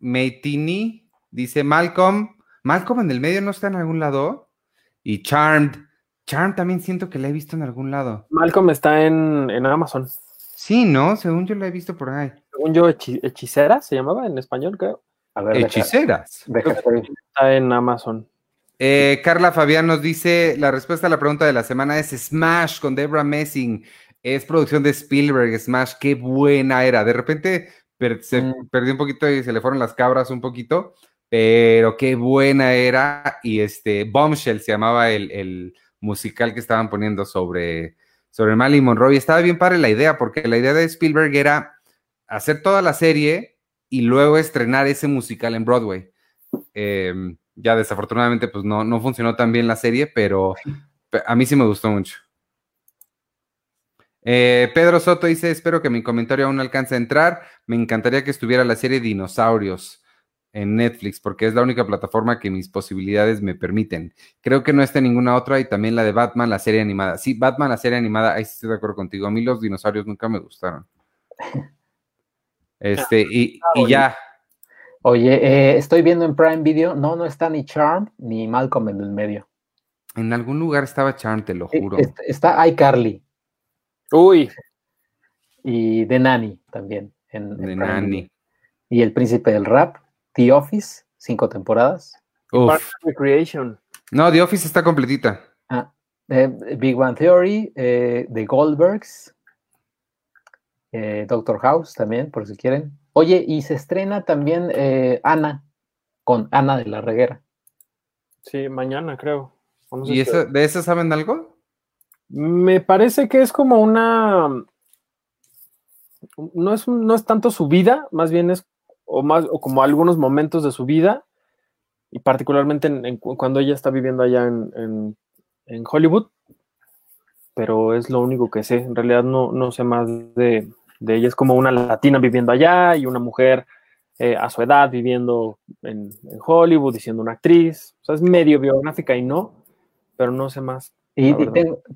Speaker 1: Meitini, dice Malcolm. Malcolm en el medio no está en algún lado. Y Charmed. Charmed también siento que la he visto en algún lado.
Speaker 3: Malcolm está en, Amazon.
Speaker 1: Sí, ¿no? Según yo la he visto por ahí.
Speaker 3: Según yo, Hechicera se llamaba en español, creo.
Speaker 1: A ver, Hechiceras.
Speaker 3: está en Amazon.
Speaker 1: Eh, Carla Fabián nos dice, la respuesta a la pregunta de la semana es Smash con Debra Messing. Es producción de Spielberg, Smash, qué buena era. De repente se mm. perdió un poquito y se le fueron las cabras un poquito, pero qué buena era. Y este, Bombshell se llamaba el, musical que estaban poniendo sobre, sobre Marilyn Monroe. Y estaba bien padre la idea, porque la idea de Spielberg era hacer toda la serie y luego estrenar ese musical en Broadway. Em, Ya desafortunadamente, pues no, no funcionó tan bien la serie, pero a mí sí me gustó mucho. Eh, Pedro Soto dice, espero que mi comentario aún no alcance a entrar. Me encantaría que estuviera la serie Dinosaurios en Netflix, porque es la única plataforma que mis posibilidades me permiten. Creo que no está en ninguna otra y también la de Batman, la serie animada. Sí, Batman, la serie animada, ahí sí estoy de acuerdo contigo. A mí los dinosaurios nunca me gustaron. Este, y, ya.
Speaker 2: Oye, eh, estoy viendo en Prime Video, no, no está ni Charm ni Malcolm en el medio.
Speaker 1: En algún lugar estaba Charm, te lo juro.
Speaker 2: Está, iCarly.
Speaker 3: Uy.
Speaker 2: Y The Nanny también.
Speaker 1: En, The Nanny.
Speaker 2: Y El Príncipe del Rap. The Office, cinco temporadas.
Speaker 3: Recreation.
Speaker 1: No, The Office está completita.
Speaker 2: Ah, eh, Big One Theory, eh, The Goldbergs, eh, Doctor House también, por si quieren. Oye, y se estrena también Ana, con Ana de la Reguera.
Speaker 3: Sí, mañana creo.
Speaker 1: ¿Y de eso saben algo?
Speaker 3: Me parece que es como una. No es, no es tanto su vida, más bien es o más, o como algunos momentos de su vida, y particularmente cuando ella está viviendo allá en, Hollywood, pero es lo único que sé. En realidad no, no sé más de, ella. Es como una latina viviendo allá y una mujer eh, a su edad viviendo en, Hollywood y siendo una actriz. O sea, es medio biográfica y no, pero no sé más.
Speaker 2: Y,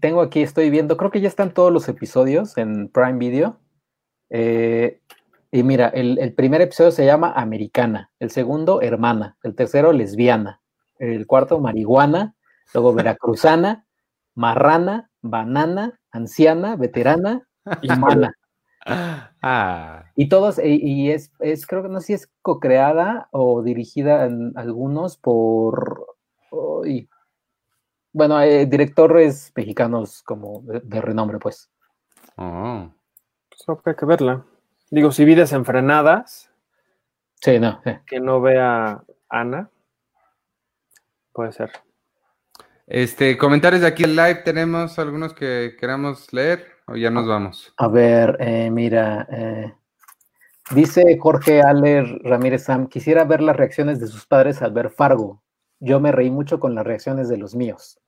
Speaker 2: tengo, aquí, estoy viendo, creo que ya están todos los episodios en Prime Video. Eh, y mira, el, primer episodio se llama Americana, el segundo Hermana, el tercero Lesbiana, el cuarto Marihuana, luego Veracruzana, Marrana, Banana, Anciana, Veterana y Mana. Ah. Y todos, y, es, creo que no sé si es co-creada o dirigida en algunos por, bueno, eh, directores mexicanos como de, renombre, pues.
Speaker 3: Oh. Pues hay que verla. Digo, si vi desenfrenadas.
Speaker 2: Sí, no.
Speaker 3: Que no vea Ana. Puede ser.
Speaker 1: Este, comentarios de aquí en live, ¿tenemos algunos que queramos leer o ya nos vamos?
Speaker 2: A ver, eh, mira, eh, dice Jorge Aller Ramírez Sam, quisiera ver las reacciones de sus padres al ver Fargo. Yo me reí mucho con las reacciones de los míos.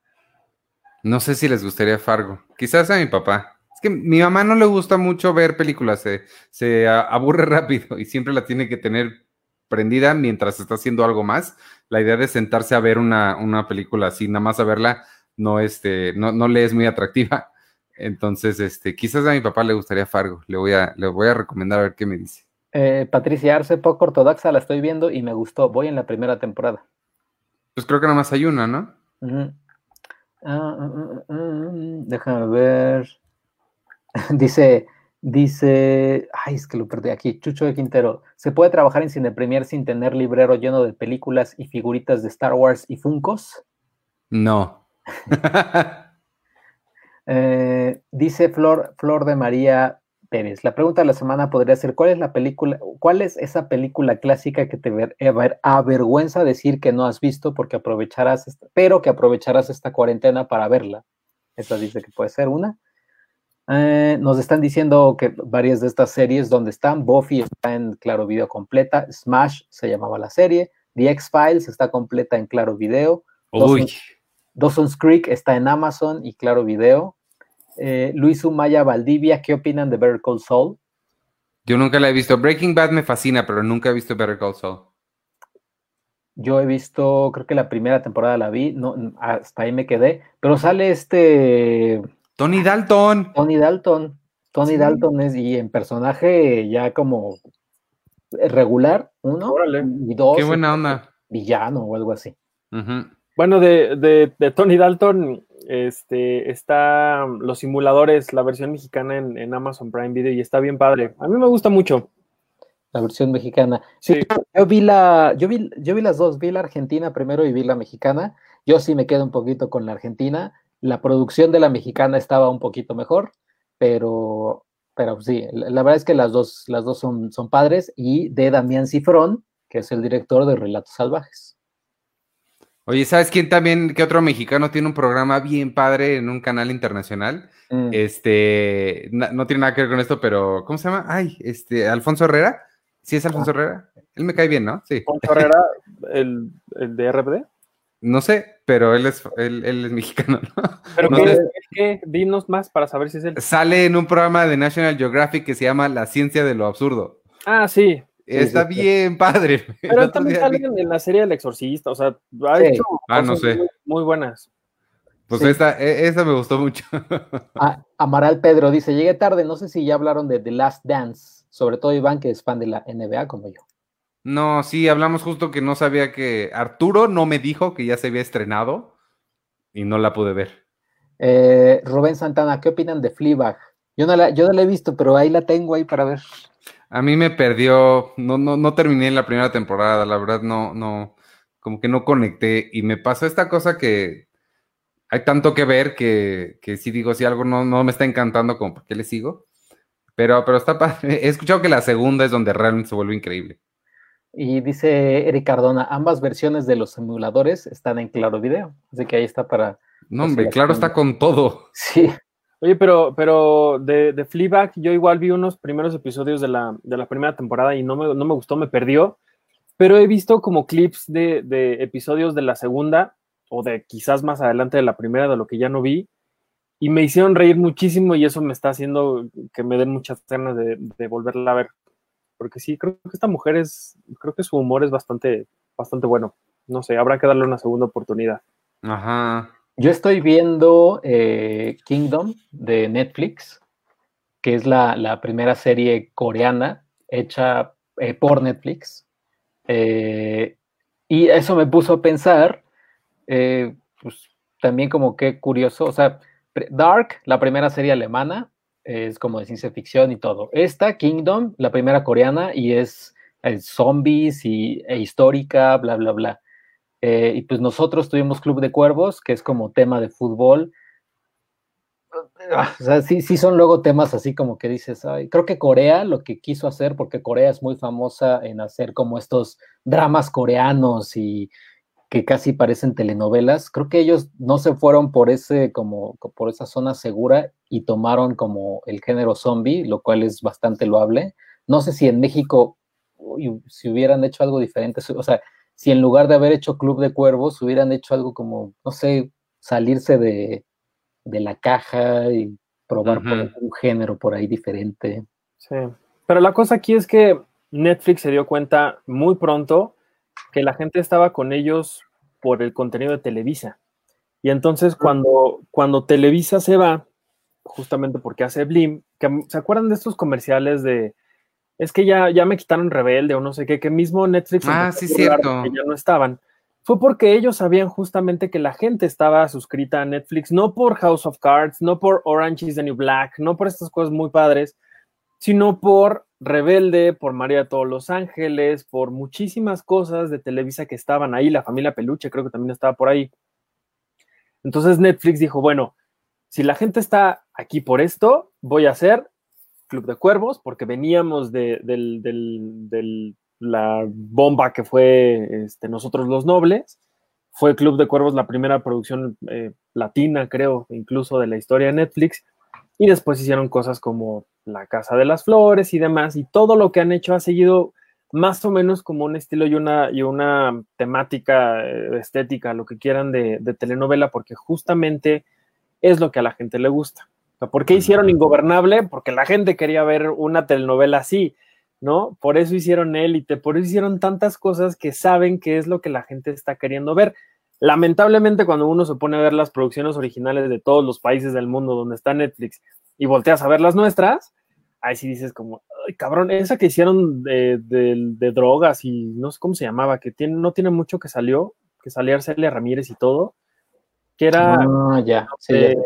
Speaker 1: No sé si les gustaría Fargo. Quizás a mi papá que mi mamá no le gusta mucho ver películas, se, aburre rápido y siempre la tiene que tener prendida mientras está haciendo algo más. La idea de sentarse a ver una, película así, nada más a verla, no, este, no, no le es muy atractiva. Entonces, este, quizás a mi papá le gustaría Fargo. Le voy a, le voy a recomendar a ver qué me dice.
Speaker 2: Eh, Patricia Arce, poco ortodoxa, la estoy viendo y me gustó. Voy en la primera temporada.
Speaker 1: Pues creo que nada más hay una, ¿no?
Speaker 2: Ah, ah, ah, déjame ver. dice, dice, ay, es que lo perdí aquí, Chucho de Quintero, ¿se puede trabajar en Cine Premier sin tener librero lleno de películas y figuritas de Star Wars y Funcos?
Speaker 1: No.
Speaker 2: Eh, dice Flor, Flor de María Pérez, la pregunta de la semana podría ser, ¿cuál es la película, cuál es esa película clásica que te avergüenza decir que no has visto porque aprovecharás, pero que aprovecharás esta cuarentena para verla? Esa dice que puede ser una. Eh, nos están diciendo que varias de estas series donde están, Buffy está en Claro Video completa, Smash se llamaba la serie, The X-Files está completa en Claro Video, Dawson's, Creek está en Amazon y Claro Video. Eh, Luis Umaya Valdivia, ¿qué opinan de Better Call Saul?
Speaker 1: Yo nunca la he visto. Breaking Bad me fascina, pero nunca he visto Better Call Saul.
Speaker 2: Yo he visto, creo que la primera temporada la vi, no, hasta ahí me quedé, pero sale este
Speaker 1: Tony Dalton.
Speaker 2: Tony Dalton. Tony Dalton es, y en personaje ya como regular, uno, y dos.
Speaker 1: Qué buena onda.
Speaker 2: Villano o algo así.
Speaker 3: Bueno, de, Tony Dalton, este, está Los Simuladores, la versión mexicana en, Amazon Prime Video, y está bien padre. A mí me gusta mucho.
Speaker 2: La versión mexicana. Sí, Yo, vi la, yo vi, yo vi las dos, vi la argentina primero y vi la mexicana. Yo sí me quedo un poquito con la argentina la producción de la mexicana estaba un poquito mejor, pero, pero sí, la, verdad es que las dos, las dos son, son padres y de Damián Cifrón, que es el director de Relatos Salvajes.
Speaker 1: Oye, ¿sabes quién también, qué otro mexicano tiene un programa bien padre en un canal internacional? Mm. Este, no, tiene nada que ver con esto, pero ¿cómo se llama? Ay, este, Alfonso Herrera. ¿Sí es Alfonso ah, Herrera? Él me cae bien, ¿no? Sí.
Speaker 3: Poncho Herrera, el, el de RBD.
Speaker 1: No sé, pero él es, él, él es mexicano, ¿no?
Speaker 3: ¿Pero
Speaker 1: No
Speaker 3: qué,
Speaker 1: sé.
Speaker 3: qué? Dinos más para saber si es él.
Speaker 1: Sale en un programa de National Geographic que se llama La ciencia de lo absurdo.
Speaker 3: Ah, sí.
Speaker 1: Está
Speaker 2: sí, sí.
Speaker 1: bien padre.
Speaker 3: Pero también
Speaker 1: día
Speaker 3: sale
Speaker 1: vi-
Speaker 3: en, la serie del exorcista, o sea, ha
Speaker 2: Sí.
Speaker 3: hecho
Speaker 1: Ah, no sé.
Speaker 3: muy, muy buenas.
Speaker 1: Pues
Speaker 2: Sí.
Speaker 1: esta, e- esa me gustó mucho.
Speaker 2: Ah, Amaral Pedro dice, llegué tarde, no sé si ya hablaron de The Last Dance, sobre todo Iván, que es fan de la NBA como yo.
Speaker 1: No, sí, hablamos justo que no sabía que Arturo no me dijo que ya se había estrenado y no la pude ver.
Speaker 2: Eh, Rubén Santana, ¿qué opinan de Fleabag? Yo no, la, yo no la he visto, pero ahí la tengo ahí para ver.
Speaker 1: A mí me perdió, no, no, no terminé la primera temporada, la verdad no, no, como que no conecté y me pasó esta cosa que hay tanto que ver que, que sí digo, si algo no, no me está encantando, como por qué le sigo. Pero, pero está padre. He escuchado que la segunda es donde realmente se vuelve increíble.
Speaker 2: Y dice Eric Cardona, ambas versiones de los simuladores están en Claro Video, así que ahí está para...
Speaker 1: No, hombre, claro,
Speaker 2: la
Speaker 1: está con todo.
Speaker 2: Sí,
Speaker 3: Oye, pero, pero de, de yo igual vi unos primeros episodios de la, de la primera temporada y no me, no me gustó, me perdió. Pero he visto como clips de, de episodios de la segunda o de quizás más adelante de la primera, de lo que ya no vi, y me hicieron reír muchísimo y eso me está haciendo que me den muchas ganas de, de volverla a ver. Porque sí, creo que esta mujer es, creo que su humor es bastante, bastante bueno. No sé, habrá que darle una segunda oportunidad.
Speaker 1: Ajá.
Speaker 2: Yo estoy viendo eh, Kingdom de Netflix, que es la, primera serie coreana hecha eh, por Netflix. Eh, y eso me puso a pensar, pues también como que curioso, o sea, Dark, la primera serie alemana, es como de ciencia ficción y todo. Esta, Kingdom, la primera coreana, y es, es zombies y, e histórica, bla, bla, bla. Eh, y pues nosotros tuvimos Club de Cuervos, que es como tema de fútbol. Ah, sí, sí son luego temas así como que dices, creo que Corea lo que quiso hacer, porque Corea es muy famosa en hacer como estos dramas coreanos y que casi parecen telenovelas, creo que ellos no se fueron por ese, como, por esa zona segura y tomaron como el género zombie, lo cual es bastante loable. No sé si en México, uy, si hubieran hecho algo diferente, o sea, si en lugar de haber hecho Club de Cuervos, hubieran hecho algo como, no sé, salirse de, de la caja y probar por un género por ahí diferente.
Speaker 3: Sí. Pero la cosa aquí es que Netflix se dio cuenta muy pronto que la gente estaba con ellos por el contenido de Televisa. Y entonces cuando, cuando Televisa se va, justamente porque hace Blim, que, ¿se acuerdan de estos comerciales de es que ya, ya me quitaron Rebelde o no sé qué, que mismo Netflix
Speaker 1: Ah, sí, cierto.
Speaker 3: que ya no estaban? Fue porque ellos sabían justamente que la gente estaba suscrita a Netflix, no por House of Cards, no por Orange is the New Black, no por estas cosas muy padres, sino por Rebelde, por María de todos los Ángeles, por muchísimas cosas de Televisa que estaban ahí, la familia Peluche creo que también estaba por ahí. Entonces Netflix dijo, bueno, si la gente está aquí por esto, voy a hacer Club de Cuervos, porque veníamos de, la bomba que fue este, Nosotros los Nobles. Fue Club de Cuervos la primera producción eh, latina, creo, incluso de la historia de Netflix. Y después hicieron cosas como La Casa de las Flores y demás. Y todo lo que han hecho ha seguido más o menos como un estilo y una, y una temática eh, estética, lo que quieran de, de telenovela, porque justamente es lo que a la gente le gusta. Sea, ¿Por qué hicieron Ingobernable? Porque la gente quería ver una telenovela así, ¿no? Por eso hicieron Élite, por eso hicieron tantas cosas que saben que es lo que la gente está queriendo ver. Lamentablemente, cuando uno se pone a ver las producciones originales de todos los países del mundo donde está Netflix y volteas a ver las nuestras, ahí sí dices como, ay, cabrón, esa que hicieron de, de- de drogas y no sé cómo se llamaba, que tiene, no tiene mucho que salió, que salía Arcelia Ramírez y todo, que era,
Speaker 2: Ah, ya. sí, ya
Speaker 3: eh.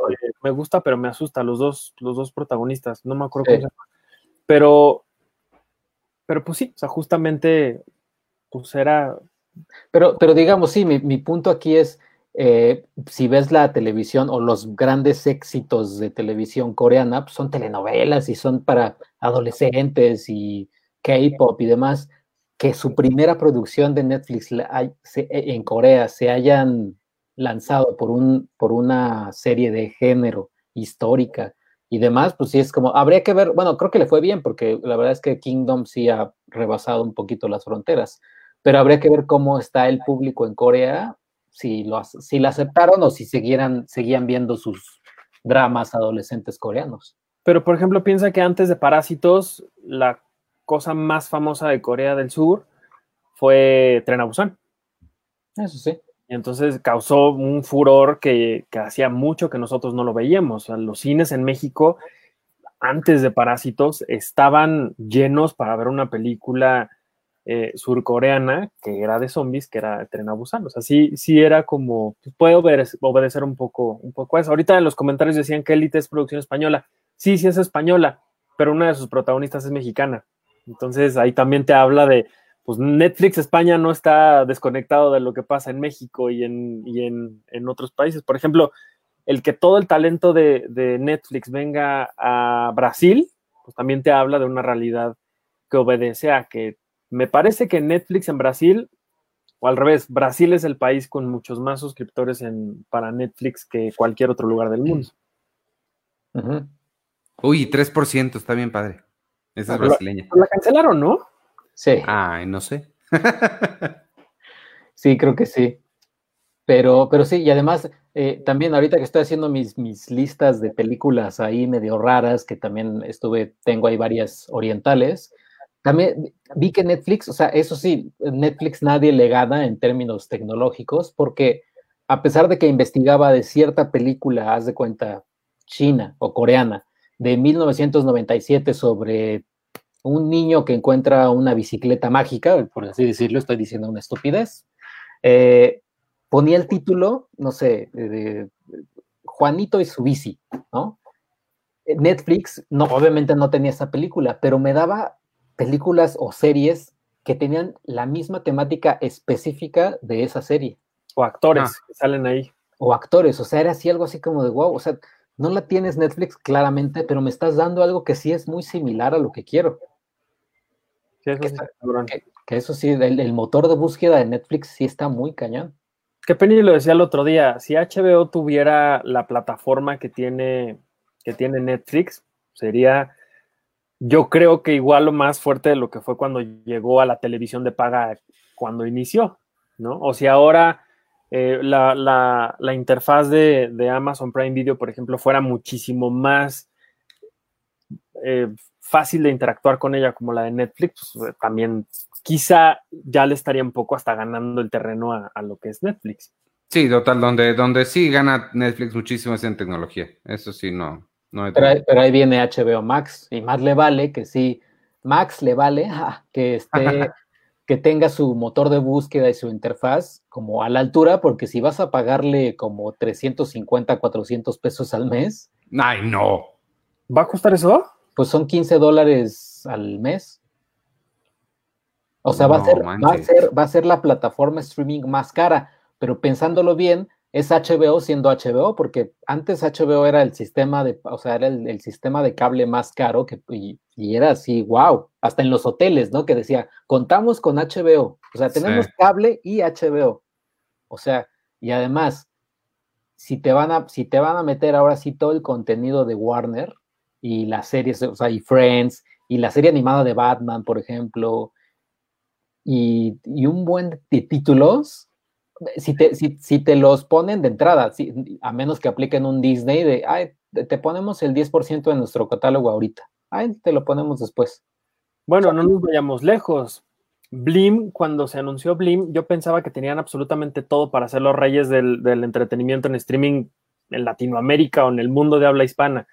Speaker 3: Me gusta, pero me asusta, los dos, los dos protagonistas, no me acuerdo
Speaker 2: Sí.
Speaker 3: cómo se llama. Pero, pero pues sí, o sea, justamente, pues era,
Speaker 2: Pero, pero digamos, sí, mi, mi punto aquí es, eh, si ves la televisión o los grandes éxitos de televisión coreana, pues son telenovelas y son para adolescentes y K-pop y demás, que su primera producción de Netflix en Corea se hayan lanzado por, un, por una serie de género histórica y demás, pues sí es como, habría que ver, bueno, creo que le fue bien porque la verdad es que Kingdom sí ha rebasado un poquito las fronteras. Pero habría que ver cómo está el público en Corea, si lo si la aceptaron o si siguieran, seguían viendo sus dramas adolescentes coreanos.
Speaker 3: Pero, por ejemplo, piensa que antes de Parásitos, la cosa más famosa de Corea del Sur fue Tren a Busan.
Speaker 2: Eso sí.
Speaker 3: Entonces causó un furor que, hacía mucho que nosotros no lo veíamos. los cines en México, antes de Parásitos, estaban llenos para ver una película eh, surcoreana que era de zombies, que era Tren a Busan. O sea, sí, sí era como, pues, puede obedecer, un poco, un poco eso. Ahorita en los comentarios decían que Elite es producción española. Sí, sí es española, pero una de sus protagonistas es mexicana. Entonces ahí también te habla de, pues Netflix España no está desconectado de lo que pasa en México y en, en, otros países. Por ejemplo, el que todo el talento de, Netflix venga a Brasil, pues también te habla de una realidad que obedece a que me parece que Netflix en Brasil, o al revés, Brasil es el país con muchos más suscriptores en, para Netflix que cualquier otro lugar del mundo.
Speaker 1: Uy, 3%, está bien padre. Esa es brasileña.
Speaker 3: La cancelaron, ¿no?
Speaker 2: Sí.
Speaker 1: Ay, no sé.
Speaker 2: sí, creo que sí. Pero, pero sí, y además, eh, también ahorita que estoy haciendo mis, mis listas de películas ahí medio raras, que también estuve, tengo ahí varias orientales, también vi que Netflix, o sea, eso sí, Netflix nadie le gana en términos tecnológicos, porque a pesar de que investigaba de cierta película, haz de cuenta, china o coreana, de 1997 sobre un niño que encuentra una bicicleta mágica, por así decirlo, estoy diciendo una estupidez, eh, ponía el título, no sé, de Juanito y su bici, ¿no? Netflix, no, obviamente no tenía esa película, pero me daba películas o series que tenían la misma temática específica de esa serie.
Speaker 3: O actores ah. que salen ahí.
Speaker 2: O actores, o sea, era así algo así como de wow, o sea, no la tienes Netflix claramente, pero me estás dando algo que sí es muy similar a lo que quiero. Que, eso sí, el, motor de búsqueda de Netflix sí está muy cañón.
Speaker 3: Que Penny lo decía el otro día, si HBO tuviera la plataforma que tiene, que tiene Netflix, sería, yo creo que igual lo más fuerte de lo que fue cuando llegó a la televisión de paga cuando inició, ¿no? O si ahora eh, la, interfaz de, Amazon Prime Video, por ejemplo, fuera muchísimo más eh, fácil de interactuar con ella como la de Netflix, pues, eh, también quizá ya le estaría un poco hasta ganando el terreno a, lo que es Netflix.
Speaker 1: Sí, total, donde, donde sí gana Netflix muchísimo es en tecnología. Eso sí, no. no
Speaker 2: pero, ahí, viene HBO Max y más le vale que sí, Max le vale que esté que tenga su motor de búsqueda y su interfaz como a la altura, porque si vas a pagarle como 350, 400 pesos al mes.
Speaker 1: Ay, no.
Speaker 3: ¿Va a costar eso?
Speaker 2: Pues son 15 dólares al mes. O sea, va, a ser, va, a ser, va a ser la plataforma streaming más cara, pero pensándolo bien, es HBO siendo HBO, porque antes HBO era el sistema de, o sea, era el, sistema de cable más caro que, y, era así, wow, hasta en los hoteles, ¿no? Que decía, contamos con HBO, o sea, tenemos cable y HBO. O sea, y además, si te van a, si te van a meter ahora sí todo el contenido de Warner y las series, o sea, y Friends, y la serie animada de Batman, por ejemplo, y, y un buen de títulos, si te, si, te los ponen de entrada, a menos que apliquen un Disney de, ay, te ponemos el 10% de nuestro catálogo ahorita, ay, te lo ponemos después.
Speaker 3: Bueno, no nos vayamos lejos. Blim, cuando se anunció Blim, yo pensaba que tenían absolutamente todo para ser los reyes del, del entretenimiento en streaming en Latinoamérica o en el mundo de habla hispana.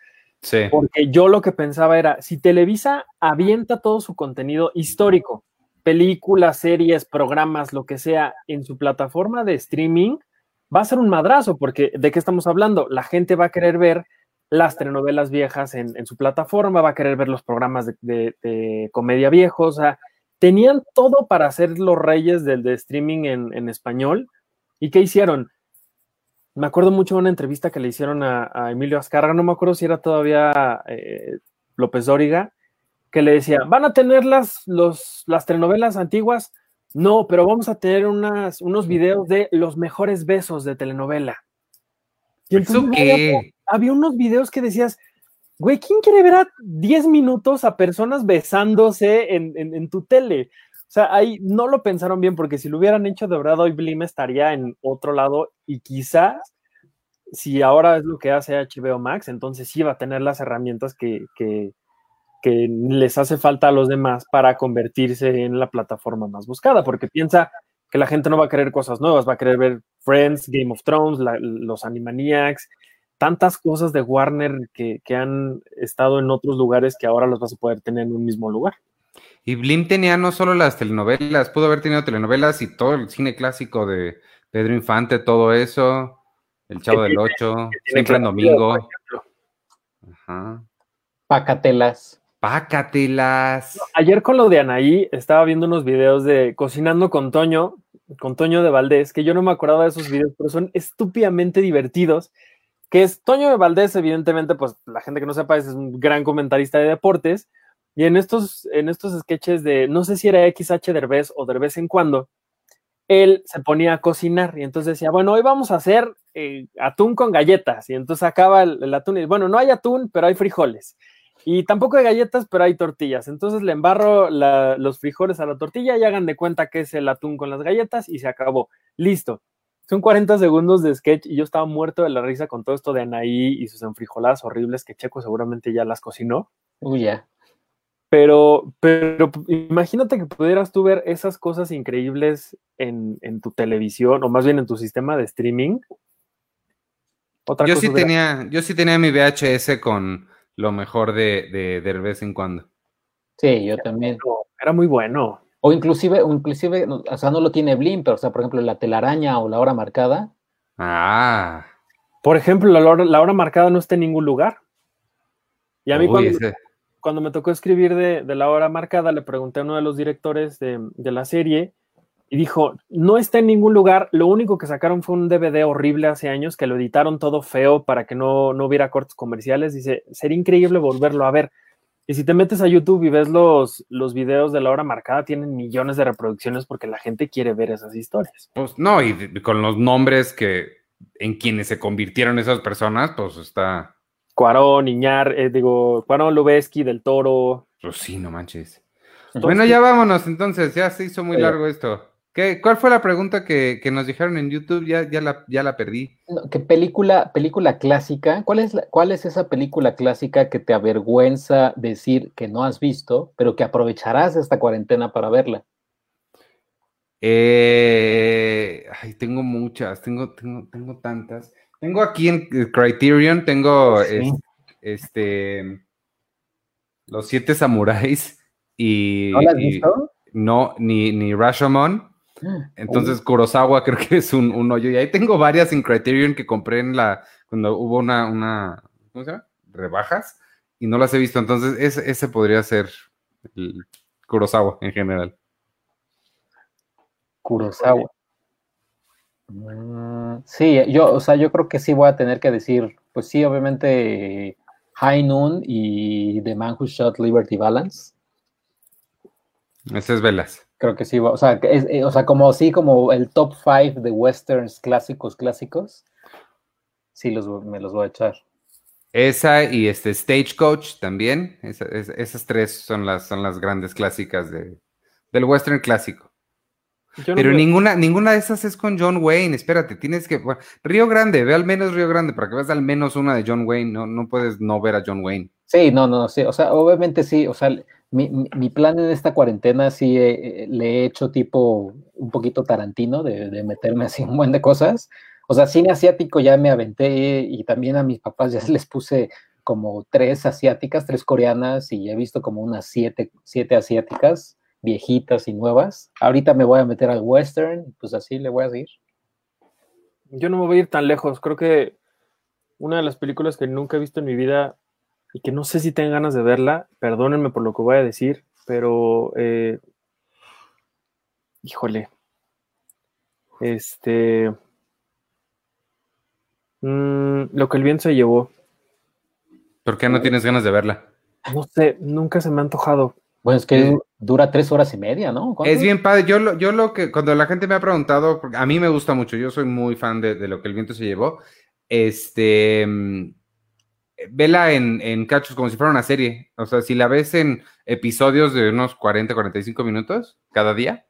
Speaker 3: Porque yo lo que pensaba era, si Televisa avienta todo su contenido histórico, películas, series, programas, lo que sea, en su plataforma de streaming, va a ser un madrazo, porque ¿de qué estamos hablando? La gente va a querer ver las telenovelas viejas en, su plataforma, va a querer ver los programas de, comedia viejos, o sea, tenían todo para ser los reyes del de streaming en, español. ¿Y qué hicieron? Me acuerdo mucho de una entrevista que le hicieron a, Emilio Azcárraga, no me acuerdo si era todavía eh, López Dóriga, que le decía, ¿van a tener las, las telenovelas antiguas? No, pero vamos a tener unas, unos videos de los mejores besos de telenovela. Y entonces había, unos videos que decías, güey, ¿quién quiere ver a 10 minutos a personas besándose en, tu tele? Sea, ahí no lo pensaron bien, porque si lo hubieran hecho de verdad, hoy Blim estaría en otro lado y quizás, si ahora es lo que hace HBO Max, entonces sí va a tener las herramientas que, que, que les hace falta a los demás para convertirse en la plataforma más buscada, porque piensa que la gente no va a querer cosas nuevas, va a querer ver Friends, Game of Thrones, los Animaniacs, tantas cosas de Warner que, han estado en otros lugares que ahora los vas a poder tener en un mismo lugar.
Speaker 1: Y Blim tenía no solo las telenovelas, pudo haber tenido telenovelas y todo el cine clásico de Pedro Infante, todo eso, El Chavo del Ocho, Siempre en Domingo.
Speaker 2: Ajá. Pacatelas.
Speaker 1: Pácatelas.
Speaker 3: Ayer con lo de Anaí estaba viendo unos videos de Cocinando con Toño, con Toño de Valdés, que yo no me acordaba de esos videos, pero son estúpidamente divertidos. Que es Toño de Valdés, evidentemente, pues la gente que no sepa, es un gran comentarista de deportes. Y en estos, en estos sketches de, no sé si era XH Derbez o de en cuando, él se ponía a cocinar y entonces decía, bueno, hoy vamos a hacer eh, atún con galletas. Y entonces acaba el, el atún y, bueno, no hay atún, pero hay frijoles. Y tampoco hay galletas, pero hay tortillas. Entonces le embarro los frijoles a la tortilla y hagan de cuenta que es el atún con las galletas y se acabó. Listo. Son 40 segundos de sketch y yo estaba muerto de la risa con todo esto de Anaí y sus enfrijoladas horribles que Checo seguramente ya las cocinó.
Speaker 2: Uy, ya.
Speaker 3: Pero, pero imagínate que pudieras tú ver esas cosas increíbles en, tu televisión o más bien en tu sistema de streaming.
Speaker 1: yo, sí tenía, yo sí tenía mi VHS con, lo mejor de, de, vez en cuando.
Speaker 2: Sí, yo también.
Speaker 3: Era muy bueno.
Speaker 2: O inclusive, inclusive, o sea, no lo tiene Blim, pero, o sea, por ejemplo, la telaraña o la hora marcada.
Speaker 1: Ah.
Speaker 3: Por ejemplo, la hora, la hora marcada no está en ningún lugar. Y a mí cuando, cuando, me tocó escribir de, la hora marcada, le pregunté a uno de los directores de, de la serie y dijo, no está en ningún lugar, lo único que sacaron fue un DVD horrible hace años, que lo editaron todo feo para que no, no hubiera cortes comerciales, dice, sería increíble volverlo a ver. Y si te metes a YouTube y ves los, los videos de la hora marcada, tienen millones de reproducciones porque la gente quiere ver esas historias.
Speaker 1: Pues no, y con los nombres que en quienes se convirtieron esas personas, pues está...
Speaker 3: Cuarón, Iñar, eh, digo, Cuarón, Lubeski, Del Toro.
Speaker 1: Pues sí, no manches. bueno, ya vámonos entonces, ya se hizo muy largo esto. ¿Cuál fue la pregunta que, nos dijeron en YouTube? Ya, ya, la, ya la perdí.
Speaker 2: ¿Qué película, película clásica? ¿Cuál es, ¿Cuál es esa película clásica que te avergüenza decir que no has visto, pero que aprovecharás esta cuarentena para verla?
Speaker 1: Eh, ay, tengo muchas, tengo, tengo, tengo tantas. Tengo aquí en Criterion, tengo este, Los Siete Samuráis y.
Speaker 2: ¿No has visto?
Speaker 1: no, ni, ni Rashomon. Entonces, Kurosawa creo que es un, un, hoyo. Y ahí tengo varias en Criterion que compré en la. cuando hubo una. una ¿Cómo se llama? Rebajas. Y no las he visto. Entonces, ese, ese podría ser el Kurosawa en general.
Speaker 2: Kurosawa. Mm, sí, yo, o sea, yo creo que sí voy a tener que decir, pues sí, obviamente High Noon y The Man Who Shot Liberty Balance.
Speaker 1: Ese es Velas.
Speaker 2: Creo que sí, o sea, eh, o sea, como sí, como el top 5 de westerns clásicos, clásicos, sí los, me los voy a echar.
Speaker 1: Esa y este Stagecoach también, esas tres son las, son las grandes clásicas de, del western clásico. Pero ninguna, ninguna de esas es con John Wayne, espérate, tienes que... Río Grande, ve al menos Río Grande, para que veas al menos una de John Wayne, no, no puedes no ver a John Wayne.
Speaker 2: Sí, no, no, sí, o sea, obviamente sí, o sea, mi, plan en esta cuarentena sí eh, le he hecho tipo un poquito tarantino de, meterme así un buen de cosas. O sea, cine asiático ya me aventé y también a mis papás ya les puse como tres asiáticas, tres coreanas y he visto como unas siete, siete asiáticas, viejitas y nuevas. Ahorita me voy a meter al western, pues así le voy a seguir.
Speaker 3: Yo no me voy a ir tan lejos. Creo que una de las películas que nunca he visto en mi vida y que no sé si tengan ganas de verla, perdónenme por lo que voy a decir, pero eh, híjole, este, mm, lo que el viento se llevó.
Speaker 1: ¿Por qué no tienes ganas de verla?
Speaker 3: No sé, nunca se me ha antojado.
Speaker 2: Bueno, es que dura tres horas y media, ¿no?
Speaker 1: Es bien padre. Yo lo, yo lo que, cuando la gente me ha preguntado, a mí me gusta mucho, yo soy muy fan de, de lo que el viento se llevó. Este, mm, vela en, en cachos como si fuera una serie. O sea, si la ves en episodios de unos 40, 45 minutos cada día,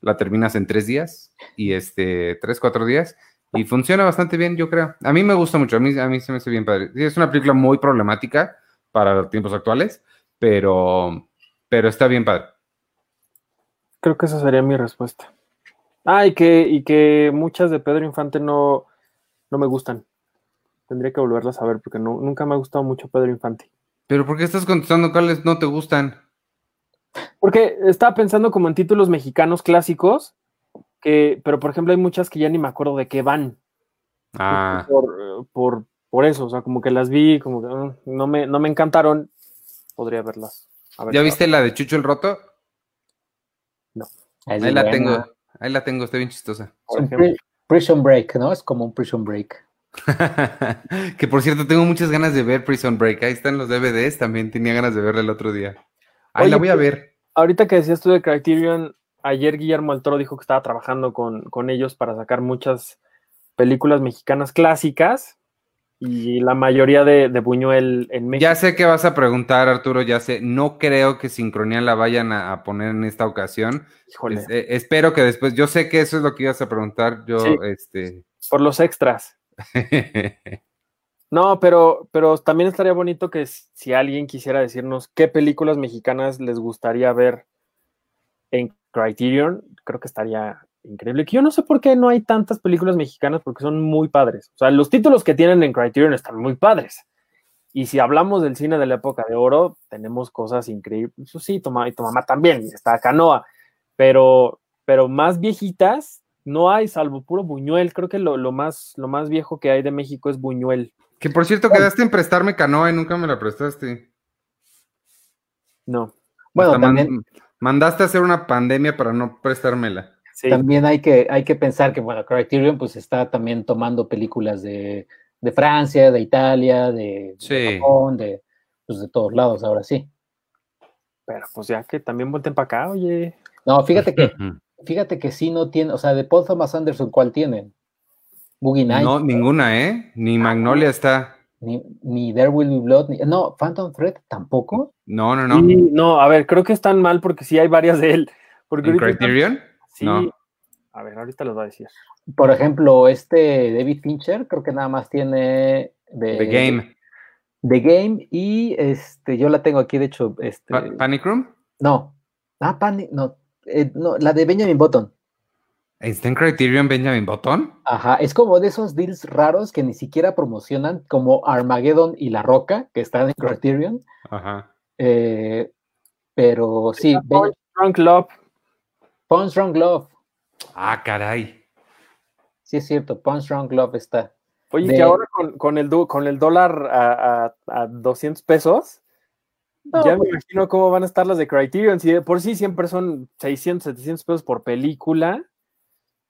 Speaker 1: la terminas en tres días y este, tres, cuatro días. Y funciona bastante bien, yo creo. A mí me gusta mucho, a mí, a mí se me hace bien padre. es una película muy problemática para los tiempos actuales, pero, pero está bien padre.
Speaker 3: Creo que esa sería mi respuesta. Ah, y que, y que muchas de Pedro Infante no, no me gustan. Tendría que volverlas a ver porque no, nunca me ha gustado mucho Pedro Infante.
Speaker 1: ¿Pero por qué estás contestando cuáles no te gustan?
Speaker 3: Porque estaba pensando como en títulos mexicanos clásicos, que, pero por ejemplo hay muchas que ya ni me acuerdo de qué van.
Speaker 1: Ah.
Speaker 3: Por, por, eso, o sea, como que las vi, como que ah, no, me, no me encantaron. Podría verlas.
Speaker 1: ¿Ya viste la de Chucho el Roto?
Speaker 3: No.
Speaker 1: Ahí la tengo, ahí la tengo, está bien chistosa.
Speaker 2: Prison Break, ¿no? Es como un Prison Break.
Speaker 1: que por cierto, tengo muchas ganas de ver Prison Break. Ahí están los DVDs, también tenía ganas de verla el otro día. Ahí la voy a ver.
Speaker 3: Ahorita que decías tú de Criterion, ayer Guillermo Altoro dijo que estaba trabajando con, ellos para sacar muchas películas mexicanas clásicas y la mayoría de, Buñuel en México.
Speaker 1: Ya sé que vas a preguntar, Arturo, ya sé. No creo que Sincronía la vayan a, poner en esta ocasión. Eh, espero que después, yo sé que eso es lo que ibas a preguntar. Yo, este.
Speaker 3: Por los extras. no, pero, pero también estaría bonito que si alguien quisiera decirnos qué películas mexicanas les gustaría ver en Criterion, creo que estaría increíble. Que yo no sé por qué no hay tantas películas mexicanas porque son muy padres. O sea, los títulos que tienen en Criterion están muy padres. Y si hablamos del cine de la época de oro, tenemos cosas increíbles. Eso sí, toma, y tu mamá también, está Canoa. Pero, pero más viejitas, no hay, salvo puro Buñuel. Creo que lo, más, lo más viejo que hay de México es Buñuel.
Speaker 1: Que por cierto, quedaste en prestarme canoa y nunca me la prestaste.
Speaker 3: No.
Speaker 1: Bueno, también... mandaste a hacer una pandemia para no prestármela.
Speaker 2: También hay que, hay que pensar que, bueno, Criterion pues está también tomando películas de, Francia, de Italia, de, Japón, de, pues, de todos lados, ahora sí.
Speaker 3: Pero pues ya que también vuelten para acá, oye.
Speaker 2: No, fíjate que fíjate que sí no tiene, o sea, de Paul Thomas Anderson, ¿cuál tienen?
Speaker 1: Boogie Nights. No, ninguna, ¿eh? Ni Magnolia está.
Speaker 2: Ni, ni, There Will Be Blood, no, Phantom Thread tampoco.
Speaker 1: No, no, no.
Speaker 3: no, a ver, creo que están mal porque sí hay varias de él. Porque
Speaker 1: ¿En Criterion?
Speaker 3: Sí. A ver, ahorita los va a decir.
Speaker 2: Por ejemplo, este David Fincher, creo que nada más tiene
Speaker 1: de, The Game.
Speaker 2: The Game y este, yo la tengo aquí, de hecho. Este,
Speaker 1: ¿Panic Room?
Speaker 2: No. Ah, Panic, no, eh, no, la de Benjamin Button.
Speaker 1: ¿Está en Criterion Benjamin Button?
Speaker 2: Ajá, es como de esos deals raros que ni siquiera promocionan, como Armageddon y La Roca, que están en Criterion.
Speaker 1: Ajá.
Speaker 2: Eh, pero sí.
Speaker 3: Punch Drunk Love.
Speaker 2: Punch Drunk Love.
Speaker 1: Ah, caray.
Speaker 2: Sí, es cierto, Punch Drunk Love está.
Speaker 3: Oye, que ahora con, el, con el dólar a, a 200 pesos, ya me pues imagino cómo van a estar las de Criterion. Si por sí siempre son 600, 700 pesos por película,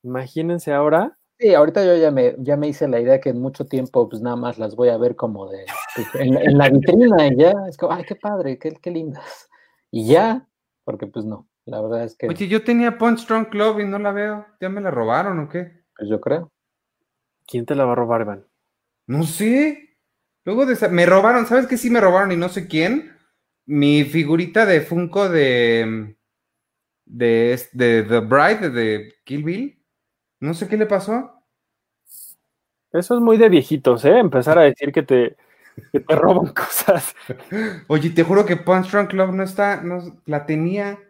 Speaker 3: imagínense ahora.
Speaker 2: Sí, ahorita yo ya me, ya me hice la idea que en mucho tiempo, pues nada más las voy a ver como de pues, en, la vitrina y ya. Es como, ay, qué padre, qué, qué lindas. Y ya, porque pues no, la verdad es que.
Speaker 1: Oye, yo tenía Punch Strong Club y no la veo. ¿Ya me la robaron o qué?
Speaker 2: Pues yo creo.
Speaker 3: ¿Quién te la va a robar, Iván?
Speaker 1: No sé. Luego de me robaron, ¿sabes qué sí me robaron y no sé quién? mi figurita de Funko de, de, de The Bride, de Kill Bill, no sé qué le pasó.
Speaker 3: Eso es muy de viejitos, ¿eh? Empezar a decir que te, que te roban cosas.
Speaker 1: Oye, te juro que Punch Drunk Club no está, no, la tenía,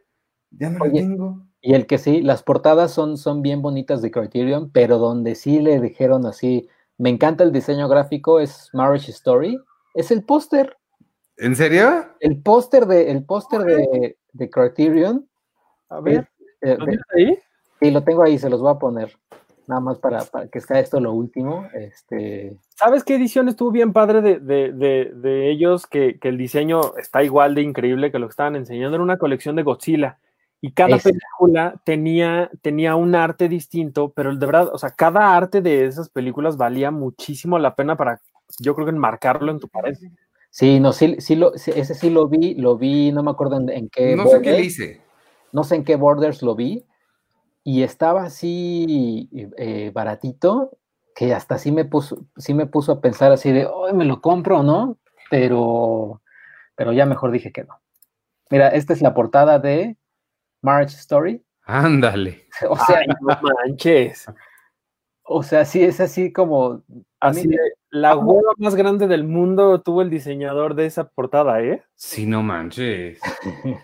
Speaker 1: ya no la tengo.
Speaker 2: Y el que sí, las portadas son, son bien bonitas de Criterion, pero donde sí le dijeron así, me encanta el diseño gráfico, es Marriage Story, es el póster.
Speaker 1: ¿En serio?
Speaker 2: El póster de, el póster de, de, Criterion.
Speaker 3: A ver, eh, ¿lo ahí?
Speaker 2: Sí, lo tengo ahí, se los voy a poner. Nada más para, para que sea esto lo último. Este...
Speaker 3: ¿Sabes qué edición estuvo bien padre de, de, de ellos? Que, que, el diseño está igual de increíble que lo que estaban enseñando. Era una colección de Godzilla. Y cada película tenía, tenía un arte distinto, pero de verdad, o sea, cada arte de esas películas valía muchísimo la pena para, yo creo que enmarcarlo en tu pared.
Speaker 2: Sí, no, sí, sí lo, ese sí lo vi, lo vi, no me acuerdo en, qué.
Speaker 1: No sé qué hice.
Speaker 2: No sé en qué borders lo vi. Y estaba así eh, baratito, que hasta sí me puso, sí me puso a pensar así de, hoy me lo compro, ¿no? pero, pero ya mejor dije que no. Mira, esta es la portada de March Story.
Speaker 1: Ándale.
Speaker 2: O sea,
Speaker 3: Ay, no manches.
Speaker 2: o sea, sí es así como. mí
Speaker 3: Así de- la hueva más grande del mundo tuvo el diseñador de esa portada, ¿eh?
Speaker 1: Sí, no manches.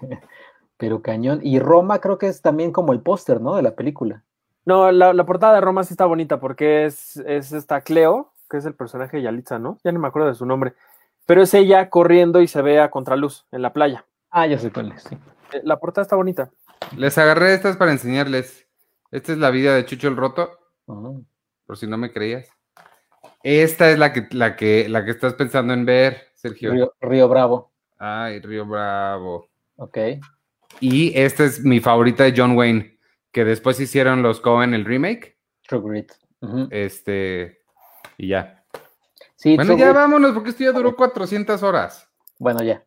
Speaker 2: pero cañón. Y Roma creo que es también como el póster, ¿no? De la película.
Speaker 3: No, la, la portada de Roma sí está bonita porque es, es esta Cleo, que es el personaje de Yalitza, ¿no? Ya no me acuerdo de su nombre. Pero es ella corriendo y se ve a contraluz en la playa.
Speaker 2: Ah, ya sé cuál es. sí.
Speaker 3: Eh, La portada está bonita.
Speaker 1: Les agarré estas para enseñarles. Esta es la vida de Chucho el Roto,
Speaker 2: Ah.
Speaker 1: por si no me creías. Esta es la que, la que, la que estás pensando en ver, Sergio.
Speaker 2: Río, Río Bravo.
Speaker 1: Ay, Río Bravo.
Speaker 2: Ok.
Speaker 1: Y esta es mi favorita de John Wayne, que después hicieron los Cohen el remake.
Speaker 2: True Grit.
Speaker 1: Este, y ya.
Speaker 2: Sí,
Speaker 1: Bueno, ya vámonos, porque esto ya duró 400 horas.
Speaker 2: Bueno, ya.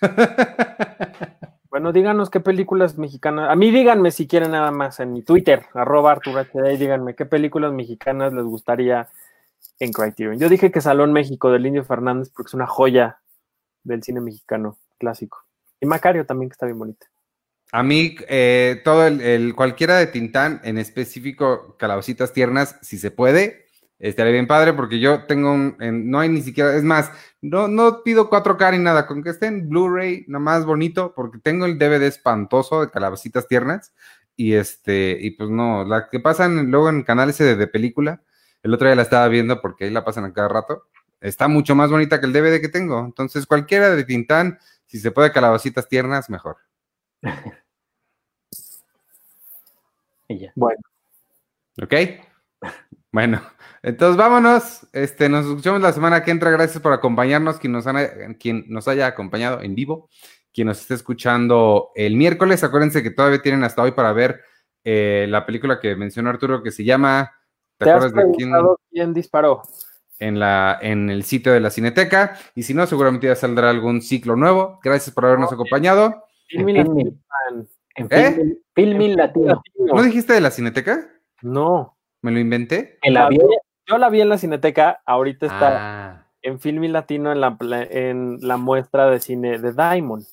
Speaker 3: Bueno, díganos qué películas mexicanas. A mí díganme si quieren nada más en mi Twitter, arroba ArturHD, y díganme qué películas mexicanas les gustaría en Criterion. Yo dije que Salón México del Indio Fernández porque es una joya del cine mexicano clásico. Y Macario también, que está bien bonita.
Speaker 1: A mí, eh, todo el, el- cualquiera de Tintán, en específico Calabacitas Tiernas, si se puede, estaría bien padre, porque yo tengo un, en- no hay ni siquiera, es más, no, no pido 4K ni nada, con que esté en Blu-ray, nomás bonito, porque tengo el DVD espantoso de Calabacitas Tiernas, y este, y pues no, la que pasan luego en el canal ese de, de película, el otro día la estaba viendo porque ahí la pasan a cada rato, está mucho más bonita que el DVD que tengo, entonces cualquiera de Tintán, si se puede Calabacitas Tiernas, mejor.
Speaker 2: Y ya.
Speaker 3: Bueno,
Speaker 1: ¿Ok? Bueno, entonces vámonos. Este, nos escuchamos la semana que entra. Gracias por acompañarnos, quien nos, han- quien nos haya acompañado en vivo, quien nos esté escuchando el miércoles. Acuérdense que todavía tienen hasta hoy para ver eh, la película que mencionó Arturo, que se llama. ¿Te,
Speaker 3: ¿te has
Speaker 1: acuerdas de quién?
Speaker 3: disparó?
Speaker 1: En, la, en el sitio de la Cineteca. Y si no, seguramente ya saldrá algún ciclo nuevo. Gracias por habernos acompañado.
Speaker 3: Filmin
Speaker 2: En Filmin.
Speaker 3: Latino.
Speaker 2: En
Speaker 1: ¿Eh?
Speaker 2: Filmin Latino.
Speaker 1: ¿No dijiste de la Cineteca?
Speaker 3: No.
Speaker 1: ¿Me lo inventé?
Speaker 2: El
Speaker 3: La
Speaker 2: avión.
Speaker 3: vi- Yo la vi en la Cineteca, ahorita está
Speaker 1: Ah,
Speaker 3: en Filmin Latino en la, pla- en la muestra de cine de Diamond.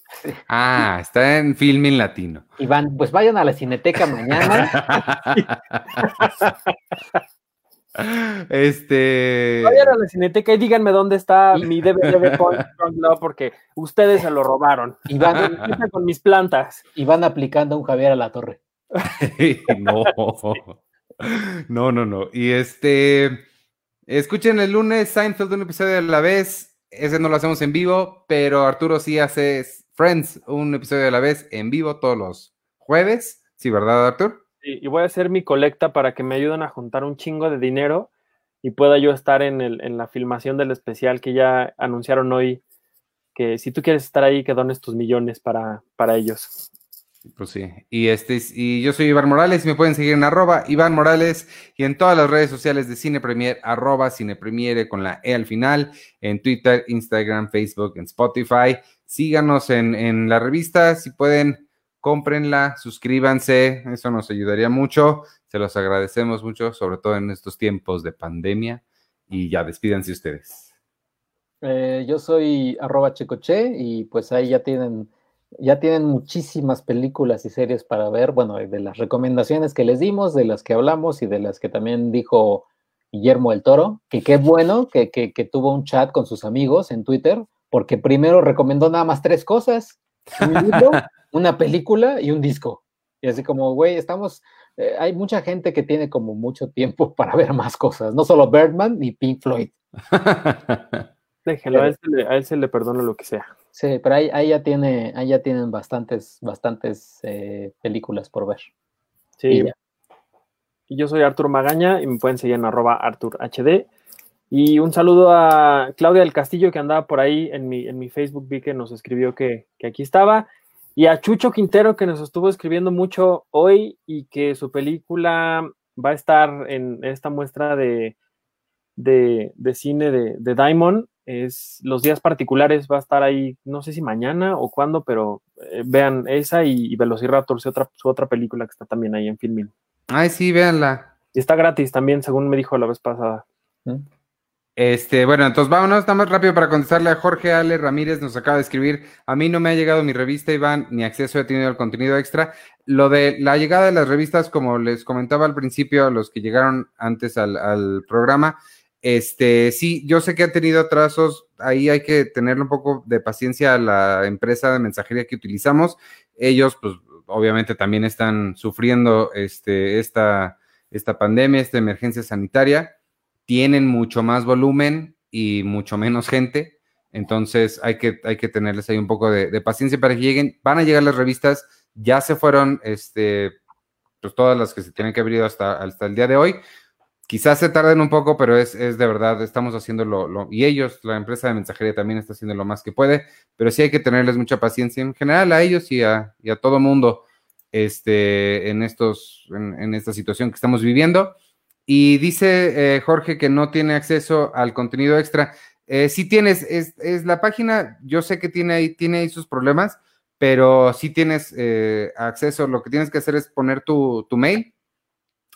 Speaker 1: ah, está en Filming Latino.
Speaker 2: Iván, pues vayan a la Cineteca mañana.
Speaker 1: este.
Speaker 3: Vayan a la Cineteca y díganme dónde está mi DVD de Love porque ustedes se lo robaron.
Speaker 2: Y van,
Speaker 3: Empieza con mis plantas.
Speaker 2: y van aplicando un Javier a la torre.
Speaker 1: no. No, no, no. Y este. Escuchen el lunes Seinfeld un episodio a la vez. Ese no lo hacemos en vivo, pero Arturo sí hace Friends un episodio a la vez en vivo todos los jueves. Sí, ¿verdad, Artur?
Speaker 3: Y, y voy a hacer mi colecta para que me ayuden a juntar un chingo de dinero y pueda yo estar en, el, en la filmación del especial que ya anunciaron hoy. Que si tú quieres estar ahí, que dones tus millones para, para ellos.
Speaker 1: Pues sí. Y este y yo soy Iván Morales me pueden seguir en arroba Iván Morales y en todas las redes sociales de Cine Premier, arroba Cine Premiere con la E al final, en Twitter, Instagram, Facebook, en Spotify. Síganos en, en la revista, si pueden, cómprenla, suscríbanse, eso nos ayudaría mucho. Se los agradecemos mucho, sobre todo en estos tiempos de pandemia. Y ya, despídanse ustedes.
Speaker 2: Eh, yo soy arroba checoche y pues ahí ya tienen, ya tienen muchísimas películas y series para ver. Bueno, de las recomendaciones que les dimos, de las que hablamos y de las que también dijo Guillermo del Toro, que qué bueno que, que, que tuvo un chat con sus amigos en Twitter, porque primero recomendó nada más tres cosas, un libro, una película y un disco. Y así como, güey, estamos, eh, hay mucha gente que tiene como mucho tiempo para ver más cosas, no solo Birdman ni Pink Floyd.
Speaker 3: Déjenlo, a él, se le, a él se le perdona lo que sea.
Speaker 2: Sí, pero ahí, ahí ya tiene, ahí ya tienen bastantes, bastantes eh, películas por ver.
Speaker 3: Sí.
Speaker 2: Y ya.
Speaker 3: Y yo soy Artur Magaña y me pueden seguir en arroba ArturHD. Y un saludo a Claudia del Castillo que andaba por ahí en mi, en mi Facebook, vi que nos escribió que, que aquí estaba. Y a Chucho Quintero que nos estuvo escribiendo mucho hoy y que su película va a estar en esta muestra de, de, de cine de, de Diamond. Es los días particulares, va a estar ahí, no sé si mañana o cuándo, pero eh, vean esa y, y Velociraptor, su otra, su otra película que está también ahí en Filmin.
Speaker 1: Ay, sí, véanla.
Speaker 3: Y está gratis también, según me dijo la vez pasada.
Speaker 2: ¿Mm?
Speaker 1: Este, bueno, entonces vámonos, está más rápido para contestarle a Jorge Ale Ramírez, nos acaba de escribir, a mí no me ha llegado mi revista, Iván, ni acceso he tenido al contenido extra. Lo de la llegada de las revistas, como les comentaba al principio, los que llegaron antes al, programa, este, sí, yo sé que ha tenido atrasos, ahí hay que tenerle un poco de paciencia a la empresa de mensajería que utilizamos. Ellos, pues, obviamente también están sufriendo este, esta, esta pandemia, esta emergencia sanitaria tienen mucho más volumen y mucho menos gente. Entonces hay que, hay que tenerles ahí un poco de, paciencia para que lleguen. Van a llegar las revistas, ya se fueron, este, pues todas las que se tienen que abrir hasta, hasta el día de hoy. Quizás se tarden un poco, pero es, de verdad, estamos haciendo lo, y ellos, la empresa de mensajería también está haciendo lo más que puede, pero sí hay que tenerles mucha paciencia en general a ellos y a, y a todo mundo este, en, estos, en, esta situación que estamos viviendo. Y dice eh, Jorge que no tiene acceso al contenido extra. Eh, si tienes, es, la página, yo sé que tiene ahí, tiene ahí sus problemas, pero si tienes eh, acceso, lo que tienes que hacer es poner tu, mail,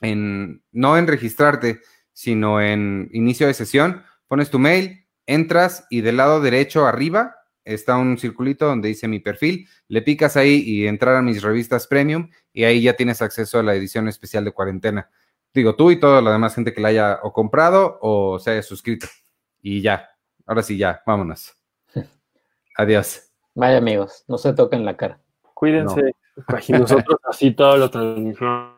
Speaker 1: en, no en registrarte, sino en inicio de sesión, pones tu mail, entras y del lado derecho arriba está un circulito donde dice mi perfil, le picas ahí y entrar a mis revistas premium y ahí ya tienes acceso a la edición especial de cuarentena digo, tú y toda la demás gente que la haya o comprado o se haya suscrito. Y ya, ahora sí, ya, vámonos. Adiós.
Speaker 2: Vaya amigos, no se toquen la cara.
Speaker 3: Cuídense. Y nosotros así todo lo transmisión.